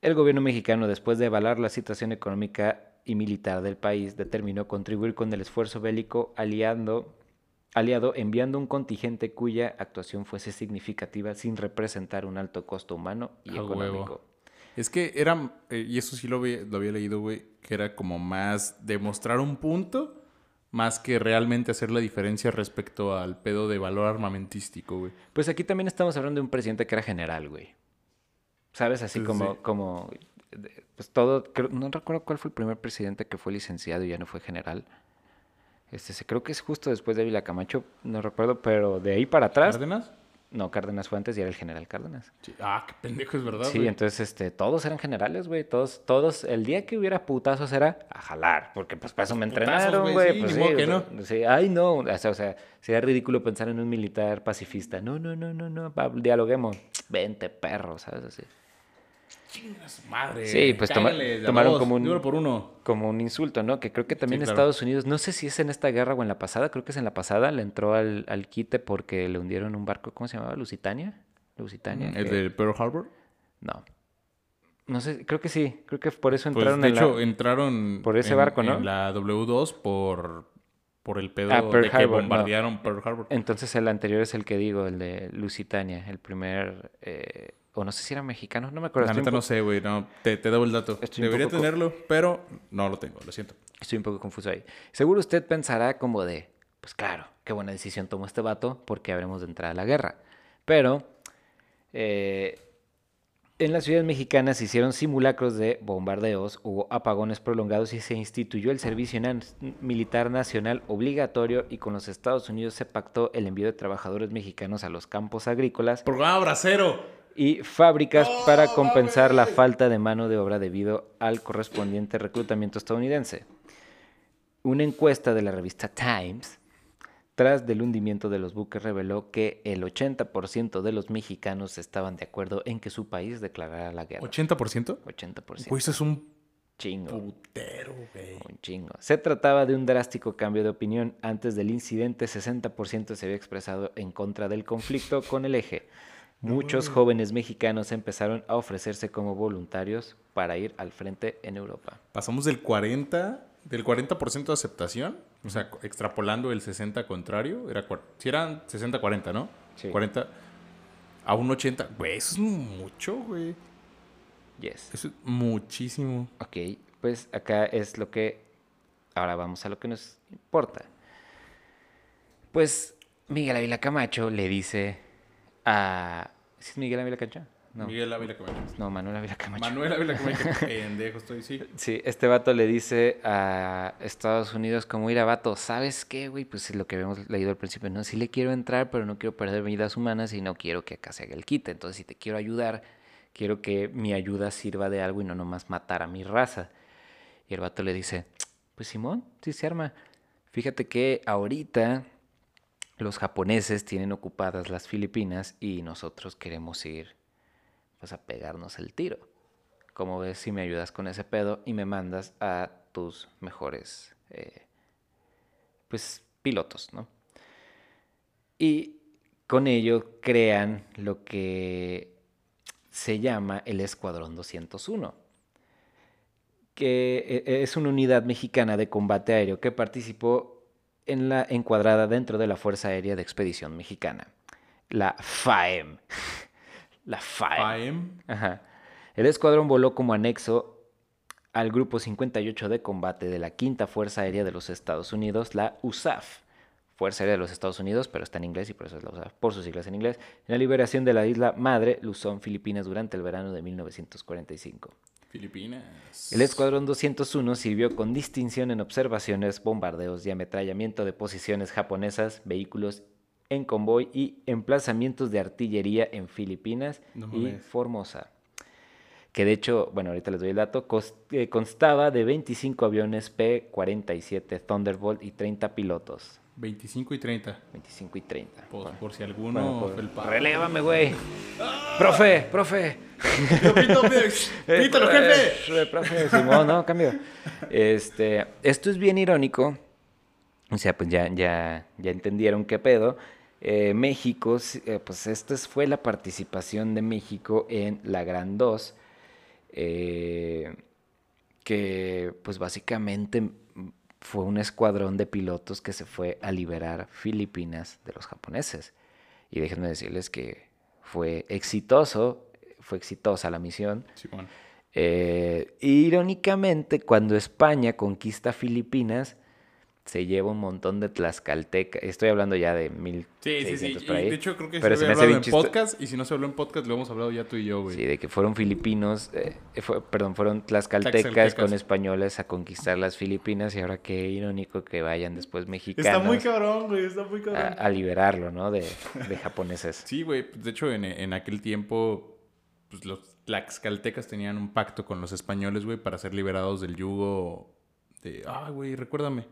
El gobierno mexicano, después de evaluar la situación económica y militar del país, determinó contribuir con el esfuerzo bélico aliando, aliado enviando un contingente cuya actuación fuese significativa sin representar un alto costo humano y huevo. económico. Es que era, eh, y eso sí lo, había leído, güey, que era como más demostrar un punto, más que realmente hacer la diferencia respecto al pedo de valor armamentístico, güey. Pues aquí también estamos hablando de un presidente que era general, güey. ¿Sabes? Así Sí, como, sí. como, pues todo, creo- no recuerdo cuál fue el primer presidente que fue licenciado y ya no fue general. Este, creo que es justo después de Ávila Camacho, no recuerdo, pero de ahí para atrás, ¿Cárdenas? no, Cárdenas fue antes y era el general Cárdenas. Sí. Ah, qué pendejo es verdad, Sí, güey. entonces este, todos eran generales, güey, todos, todos, el día que hubiera putazos era a jalar, porque pues para eso me entrenaron, güey, sí, pues sí, que no. sí, ay no, o sea, o sea, sería ridículo pensar en un militar pacifista, no, no, no, no, no, dialoguemos, vente perro, ¿sabes? Así. Madre. Sí, pues toma- de tomaron como un- de uno por uno. Como un insulto, ¿no? Que creo que también claro. Estados Unidos, no sé si es en esta guerra o en la pasada, creo que es en la pasada, le entró al, al quite porque le hundieron un barco, ¿cómo se llamaba? Lusitania. Lusitania. ¿El que- de Pearl Harbor? No. No sé, creo que sí, creo que por eso Pues entraron de en la- hecho entraron por ese en- barco, ¿no? En la W2 por, por el pedo Ah, Pearl de que Harbor, no. bombardearon Pearl Harbor. Entonces el anterior es el que digo, el de Lusitania, el primer, eh, o no sé si era mexicano, no me acuerdo. La neta no sé, güey, no, te, te debo el dato. Estoy Debería tenerlo, pero no lo tengo, lo siento. estoy un poco confuso ahí. Seguro usted pensará como de, pues claro, qué buena decisión tomó este vato porque habremos de entrar a la guerra. Pero eh, en las ciudades mexicanas se hicieron simulacros de bombardeos, hubo apagones prolongados y se instituyó el servicio militar nacional obligatorio y con los Estados Unidos se pactó el envío de trabajadores mexicanos a los campos agrícolas Programa Bracero. Y fábricas para compensar la falta de mano de obra debido al correspondiente reclutamiento estadounidense. Una encuesta de la revista Times, tras del hundimiento de los buques, reveló que el 80% de los mexicanos estaban de acuerdo en que su país declarara la guerra. ¿80%? 80%. Güey, eso es un Chingo. putero, güey. Un chingo. Se trataba de un drástico cambio de opinión. Antes del incidente, 60% se había expresado en contra del conflicto con el eje. Muchos jóvenes mexicanos empezaron a ofrecerse como voluntarios para ir al frente en Europa. Pasamos del 40, del 40% de aceptación, o sea, extrapolando el 60 contrario, era si eran 60-40, ¿no? Sí. 40 a un 80. Güey, eso es mucho, güey. Yes. Eso es muchísimo. Ok, pues acá es lo que... Ahora vamos a lo que nos importa. Pues Miguel Ávila Camacho le dice a... ¿Sí es Miguel Ávila Camacho? No, Miguel Ávila Camacho. no Manuel Ávila Camacho. Manuel Ávila Camacho. (laughs) Pendejo estoy, sí. Sí, este vato le dice a Estados Unidos como ir a vato, ¿sabes qué, güey? Pues es lo que habíamos leído al principio, ¿no? Sí le quiero entrar, pero no quiero perder vidas humanas y no quiero que acá se haga el quite. Entonces, si te quiero ayudar, quiero que mi ayuda sirva de algo y no nomás matar a mi raza. Y el vato le dice, pues Simón, sí se arma. Fíjate que ahorita los japoneses tienen ocupadas las Filipinas y nosotros queremos ir pues a pegarnos el tiro. ¿Cómo ves si me ayudas con ese pedo y me mandas a tus mejores, eh, pues, pilotos, ¿no? Y con ello crean lo que se llama el Escuadrón 201, que eh, es una unidad mexicana de combate aéreo que participó en la encuadrada dentro de la Fuerza Aérea de Expedición Mexicana, la FAEM. (laughs) La FAEM. FAEM. Ajá. El escuadrón voló como anexo al Grupo 58 de combate de la Quinta Fuerza Aérea de los Estados Unidos, la USAF, Fuerza Aérea de los Estados Unidos, pero está en inglés y por eso es la USAF, por sus siglas en inglés, en la liberación de la isla madre Luzón, Filipinas, durante el verano de 1945. Filipinas. El Escuadrón 201 sirvió con distinción en observaciones, bombardeos y ametrallamiento de posiciones japonesas, vehículos en convoy y emplazamientos de artillería en Filipinas No y. Formosa. Que de hecho, bueno, ahorita les doy el dato, cos- eh, constaba de 25 aviones P-47 Thunderbolt y 30 pilotos. 25 y 30. 25 y 30. Por, Bueno, por si alguno bueno, por- pavo. relévame, güey. Profe, profe. Pito, pito, pítalo, eh, jefe. profe, Simón, no, cambio. Este, esto es bien irónico. O sea, pues ya, ya, ya entendieron qué pedo. Eh, México, eh, pues esta es- fue la participación de México en la Gran 2. eh, que pues básicamente fue un escuadrón de pilotos que se fue a liberar Filipinas de los japoneses. Y déjenme decirles que fue exitoso, fue exitosa la misión. Simón. Eh, irónicamente, cuando España conquista Filipinas, se lleva un montón de tlaxcaltecas. Estoy hablando ya de Sí, sí, 1600 sí. por ahí. de hecho, creo que Pero se había hablado en chisto- podcast. Y si no se habló en podcast, lo hemos hablado ya tú y yo, güey. Sí, de que fueron filipinos, eh, fue- perdón, fueron tlaxcaltecas, Tlaxcaltecas. con españoles a conquistar las Filipinas y ahora qué irónico que vayan después mexicanos Está muy cabrón, güey. Está muy cabrón. a liberarlo, ¿no? De, de japoneses. (laughs) Sí, güey. pues, De hecho, en, en aquel tiempo, pues los tlaxcaltecas tenían un pacto con los españoles, güey, para ser liberados del yugo de... Ah, güey, recuérdame.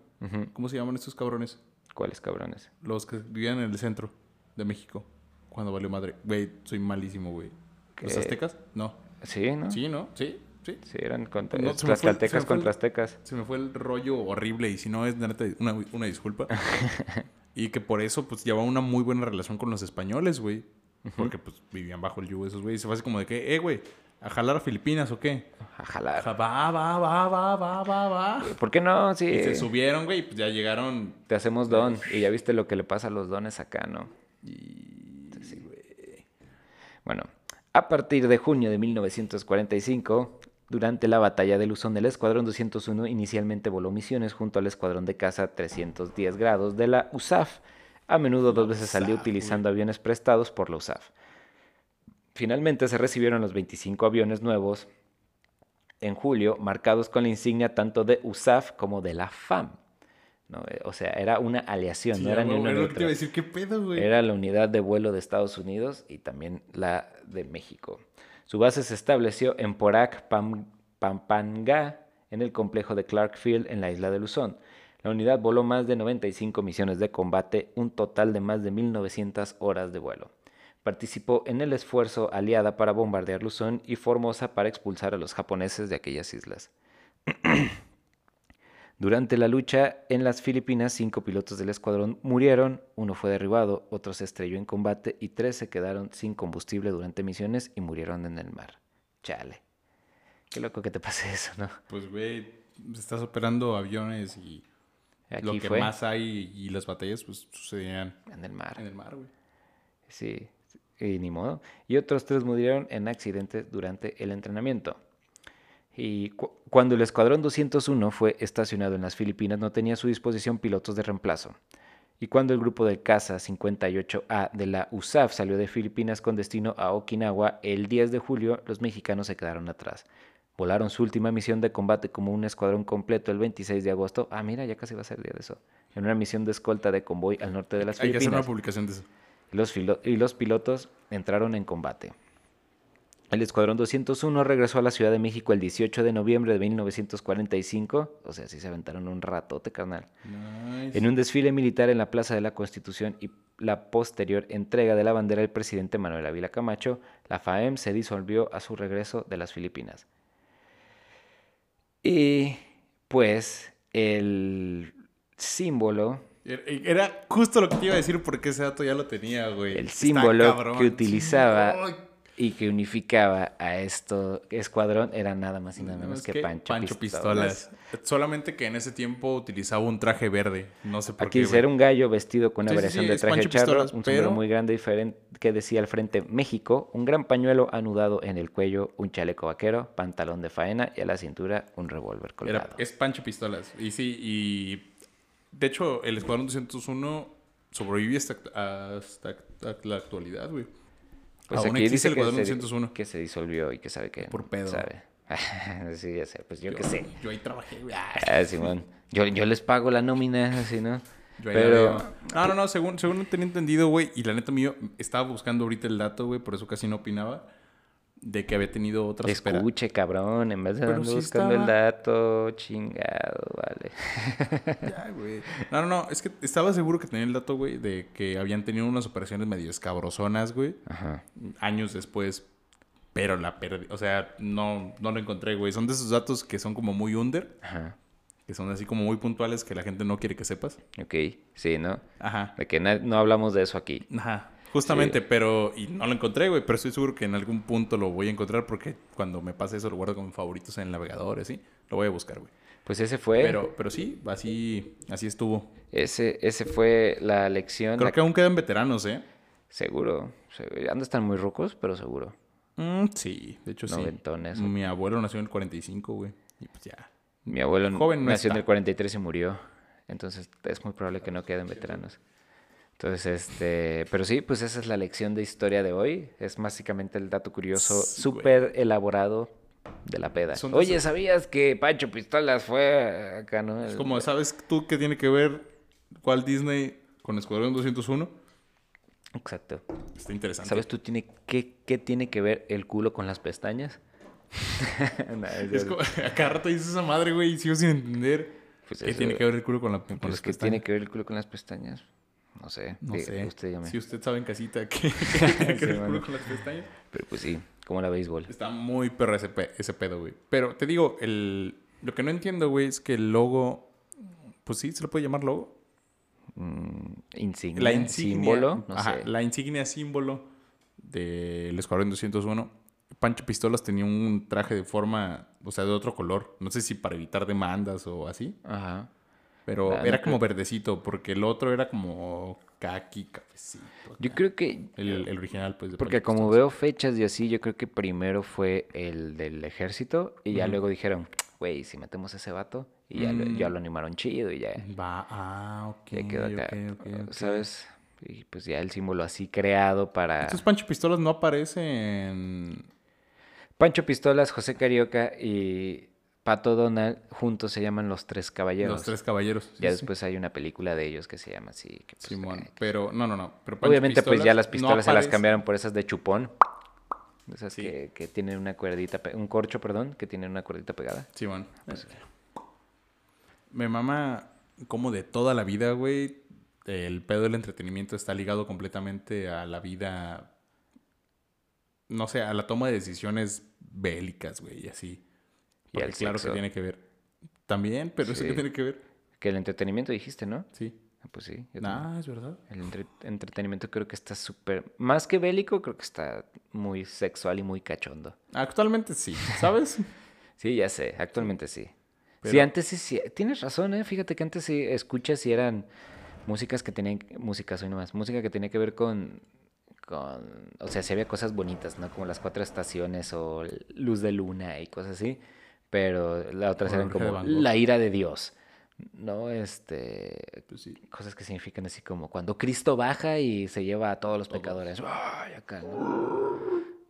¿Cómo se llaman estos cabrones? ¿Cuáles cabrones? Los que vivían en el centro de México. Cuando valió madre. Güey, soy malísimo, güey. ¿Los ¿Qué? aztecas? No. Sí, ¿no? Sí, ¿no? Sí, sí. Sí, eran contra, No, tlaxcaltecas se me fue con el- tlaxtecas. Se me fue el rollo horrible y si no es, una disculpa. (laughs) y que por eso, pues, llevaba una muy buena relación con los españoles, güey. Porque, pues, vivían bajo el yugo esos güey. Y se fue así como de que, eh, güey, ¿a jalar a Filipinas o qué? A jalar. Ja, Va, va, va, va, va, va, va. ¿Por qué no? Sí. Y se subieron, güey, y pues ya llegaron. Te hacemos don. Y ya viste lo que le pasa a los dones acá, ¿no? Y... Bueno, a partir de junio de 1945, durante la batalla de Luzón, el Escuadrón 201 inicialmente voló misiones junto al Escuadrón de Caza 310 grados de la USAF, a menudo dos veces USAF, utilizando aviones prestados por la USAF. Finalmente se recibieron los 25 aviones nuevos en julio, marcados con la insignia tanto de USAF como de la FAM. ¿no? Eh, O sea, era una aleación, Sí, no era ni una era lo ni que te iba a otra. decir, ¿qué pedo, güey? Era la unidad de vuelo de Estados Unidos y también la de México. Su base se estableció en Porac, Pam- Pampanga, en el complejo de Clark Field, en la isla de Luzón. La unidad voló más de 95 misiones de combate, un total de más de 1.900 horas de vuelo. Participó en el esfuerzo aliada para bombardear Luzón y Formosa para expulsar a los japoneses de aquellas islas. (clears throat) Durante la lucha en las Filipinas, cinco pilotos del escuadrón murieron, uno fue derribado, otro se estrelló en combate y tres se quedaron sin combustible durante misiones y murieron en el mar. Chale. Qué loco que te pase (laughs) eso, ¿no? Pues, güey, estás operando aviones y Aquí lo que fue más hay y las batallas, pues, sucedían en el mar. en el mar, güey. Sí, y ni modo. Y otros tres murieron en accidentes durante el entrenamiento. Y cu- cuando el Escuadrón 201 fue estacionado en las Filipinas, no tenía a su disposición pilotos de reemplazo. Y cuando el grupo de caza 58A de la USAF salió de Filipinas con destino a Okinawa el 10 de julio, los mexicanos se quedaron atrás. Volaron su última misión de combate como un escuadrón completo el 26 de agosto. Ah, mira, ya casi va a ser día de eso. En una misión de escolta de convoy al norte de las Hay que hacer una Filipinas. publicación de eso. Y los, y los pilotos entraron en combate. El Escuadrón 201 regresó a la Ciudad de México el 18 de noviembre de 1945. O sea, sí se aventaron un ratote, carnal. Nice. En un desfile militar en la Plaza de la Constitución y la posterior entrega de la bandera del presidente Manuel Ávila Camacho, la FAEM se disolvió a su regreso de las Filipinas. Y pues el símbolo Era- justo lo que te iba a decir porque ese dato ya lo tenía, güey. El símbolo que utilizaba y que unificaba a esto escuadrón era nada más y nada no, menos es que, Pancho, Pistolas. Solamente que en ese tiempo utilizaba un traje verde. No sé por Aquí qué. dice, era un gallo vestido con una Sí, variación sí, de traje Pancho charro, Pistolas, un sombrero pero- muy grande diferente que decía al frente México, un gran pañuelo anudado en el cuello, un chaleco vaquero, pantalón de faena y a la cintura un revólver colgado. Era- es Pancho Pistolas. Y sí, y. De hecho, el Escuadrón 201 sobrevive hasta, hasta, la actualidad, güey. Pues Aún aquí existe dice el se, 201. que se disolvió y que sabe que... Por pedo. Sabe. (laughs) sí, ya sé. Pues yo, qué sé. Yo ahí trabajé, güey. Ah, Simón. Yo, yo les pago la nómina, así, ¿no? Yo ahí Pero... No, no, no, según, según tenía entendido, güey, y la neta mío, estaba buscando ahorita el dato, güey, por eso casi no opinaba, de que había tenido otras Escuche, cabrón, en vez de andar sí buscando el dato, chingado, vale. (laughs) Ya, güey. No, no, no, es que estaba seguro que tenía el dato, güey, de que habían tenido unas operaciones medio escabrosonas, güey, Ajá. años después, pero la perdí, o sea, no, no lo encontré, güey. Son de esos datos que son como muy under, Ajá. que son así como muy puntuales que la gente no quiere que sepas. Ok, sí, ¿no? Ajá. De que no hablamos de eso aquí. Ajá. Justamente, pero... Y no lo encontré, güey. Pero estoy seguro que en algún punto lo voy a encontrar porque cuando me pase eso lo guardo como favoritos en el navegador, así. Lo voy a buscar, güey. Pues ese fue, Pero, pero sí, así, así estuvo. ese, ese fue la lección. Creo la- que aún quedan veteranos, ¿eh? Seguro, de estar muy rucos, pero seguro. Mm, sí, de hecho sí. Noventones. Mi abuelo nació en el 45, güey. Y pues ya. Mi abuelo Joven no nació en el 43 y murió. Entonces es muy probable que no queden veteranos. Entonces, este, pero sí, pues esa es la lección de historia de hoy. Es básicamente el dato curioso, Sí, súper elaborado de la peda. Son Oye, ¿sabías que Pancho Pistolas fue acá, no? Es como, ¿sabes tú qué tiene que ver Walt Disney con Escuadrón 201? Exacto. Está interesante. ¿Sabes tú tiene, qué, qué tiene que ver el culo con las pestañas? (laughs) No, es- Es como, a cada rato dices esa madre, güey, y sigo sin entender. Pues ¿Qué eso- tiene que ver el culo con, la, con pues las tiene que ver el culo con las pestañas? No sé. No Diga- sé. Usted dígame. Si usted sabe en casita qué tiene que (laughs) (laughs) Sí, con las pestañas. Pero pues sí, como la béisbol. Está muy perro ese, pe- ese pedo, güey. Pero te digo, el, lo que no entiendo, güey, es que el logo, pues sí, se lo puede llamar logo. Mm, insignia, La insignia, símbolo, no ajá, sé. la insignia símbolo del Escuadrón 201. Pancho Pistolas tenía un traje de forma, o sea, de otro color. No sé si para evitar demandas o así. Ajá. Pero Ah, no era creo- como verdecito, porque el otro era como kaki, cafecito. Yo creo que, El, el original, pues. de porque como veo fechas y así, yo creo que primero fue el del ejército y ya luego dijeron, güey, si metemos ese vato y ya, lo, Mm. ya lo animaron chido y ya, Va, ah, ok. ya quedó acá, ok, ok, ok. ¿sabes? Y pues ya el símbolo así creado para... Entonces Pancho Pistolas no aparece en... Pancho Pistolas, José Carioca y Pato Donald juntos se llaman Los Tres Caballeros. Los Tres Caballeros. Sí, Ya sí. después hay una película de ellos que se llama así. que, pues, Simón, pero no, no, no. Pero Obviamente, pues ya Pistolas las no pistolas se las cambiaron por esas de chupón. Esas Sí. que, que tienen una cuerdita, un corcho, perdón, que tienen una cuerdita pegada. Simón. Pues, Me mama como de toda la vida, güey. El pedo del entretenimiento está ligado completamente a la vida. No sé, a la toma de decisiones bélicas, güey, y así. Y claro sexo. que tiene que ver. También, pero eso Sí. que tiene que ver. Que el entretenimiento dijiste, ¿no? Sí. Ah, Pues sí. Ah, es verdad. El entre- entretenimiento creo que está súper... Más que bélico, creo que está muy sexual y muy cachondo. Actualmente sí, ¿sabes? (laughs) Sí, ya sé, actualmente sí. Sí, antes sí, sí, tienes razón, ¿eh? Fíjate que antes sí escuchas y eran músicas que tenían, músicas hoy nomás, música que tenía que ver con, con, o sea, sí había cosas bonitas, ¿no? Como las cuatro estaciones o luz de luna y cosas así, pero las otras O la eran Bruja de como la ira de Dios, ¿no? Este, Pues sí. cosas que significan así como cuando Cristo baja y se lleva a todos los pecadores. ¡Ay, acá, ¿no?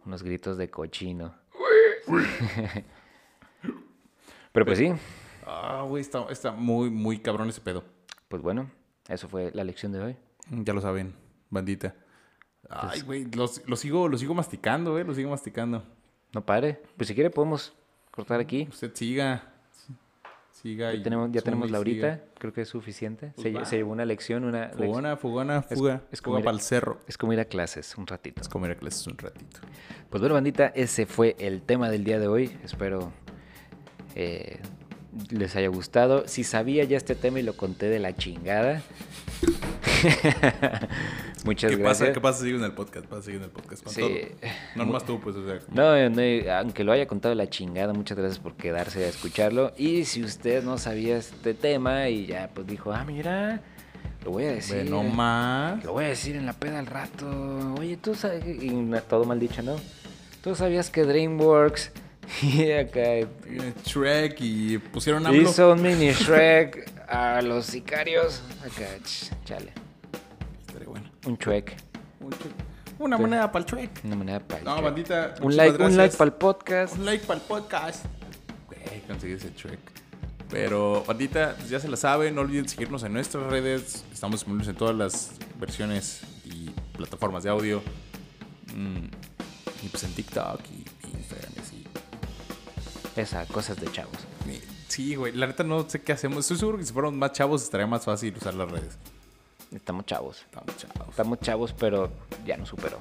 Unos gritos de cochino. (laughs) Pero pues sí, Ah, güey, está, está muy, muy cabrón ese pedo. pues bueno, eso fue la lección de hoy. Ya lo saben, bandita. Pues Ay, güey, lo, lo sigo, lo sigo masticando, eh, lo sigo masticando. No pare. Pues si quiere podemos cortar aquí. Usted siga. Siga Ya tenemos, ya tenemos la siga. ahorita. Creo que es suficiente. Pues se, llevó una lección, una Fugona, fugona, fuga. es como fuga ir para el cerro. Es como ir a clases un ratito. Es comer a clases un ratito. Pues bueno, bandita, ese fue el tema del día de hoy. Espero eh, les haya gustado. Si sabía ya este tema y lo conté de la chingada. (laughs) Muchas ¿Qué gracias. pasa? ¿Qué pasa? Sigue en el podcast. Pasa, en el podcast. Con Sí. todo. No nomás tú, pues, o sea. No, no, aunque lo haya contado la chingada, muchas gracias por quedarse a escucharlo. Y si usted no sabía este tema y ya pues dijo, ah, mira, lo voy a decir. No más. Lo voy a decir en la peda al rato. Oye, tú sabes, y todo mal dicho, ¿no? Tú sabías que DreamWorks (laughs) y acá Shrek y pusieron AMLO. hizo un mini Shrek a los sicarios. Acá, ch, chale. Un chuec. Un chuec. Una moneda para el chuec. Una moneda para el No, bandita. Un like, un like para el podcast. Un like para el podcast. Güey, conseguí ese chuec. Pero, bandita, pues ya se la sabe. No olviden seguirnos en nuestras redes. Estamos disponibles en todas las versiones y plataformas de audio. Mm, y pues en TikTok y, y Instagram y así. Esa, cosas de chavos. Sí, güey. La neta no sé qué hacemos. Estoy seguro que si fuéramos más chavos estaría más fácil usar las redes. Estamos chavos. Estamos chavos. Estamos chavos, pero ya no superó.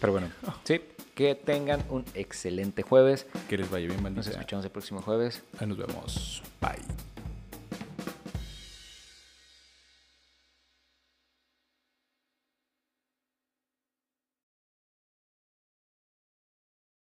Pero bueno, (laughs) sí. Que tengan un excelente jueves. Que les vaya bien, Nos bandita. escuchamos el próximo jueves. Ahí nos vemos. Bye.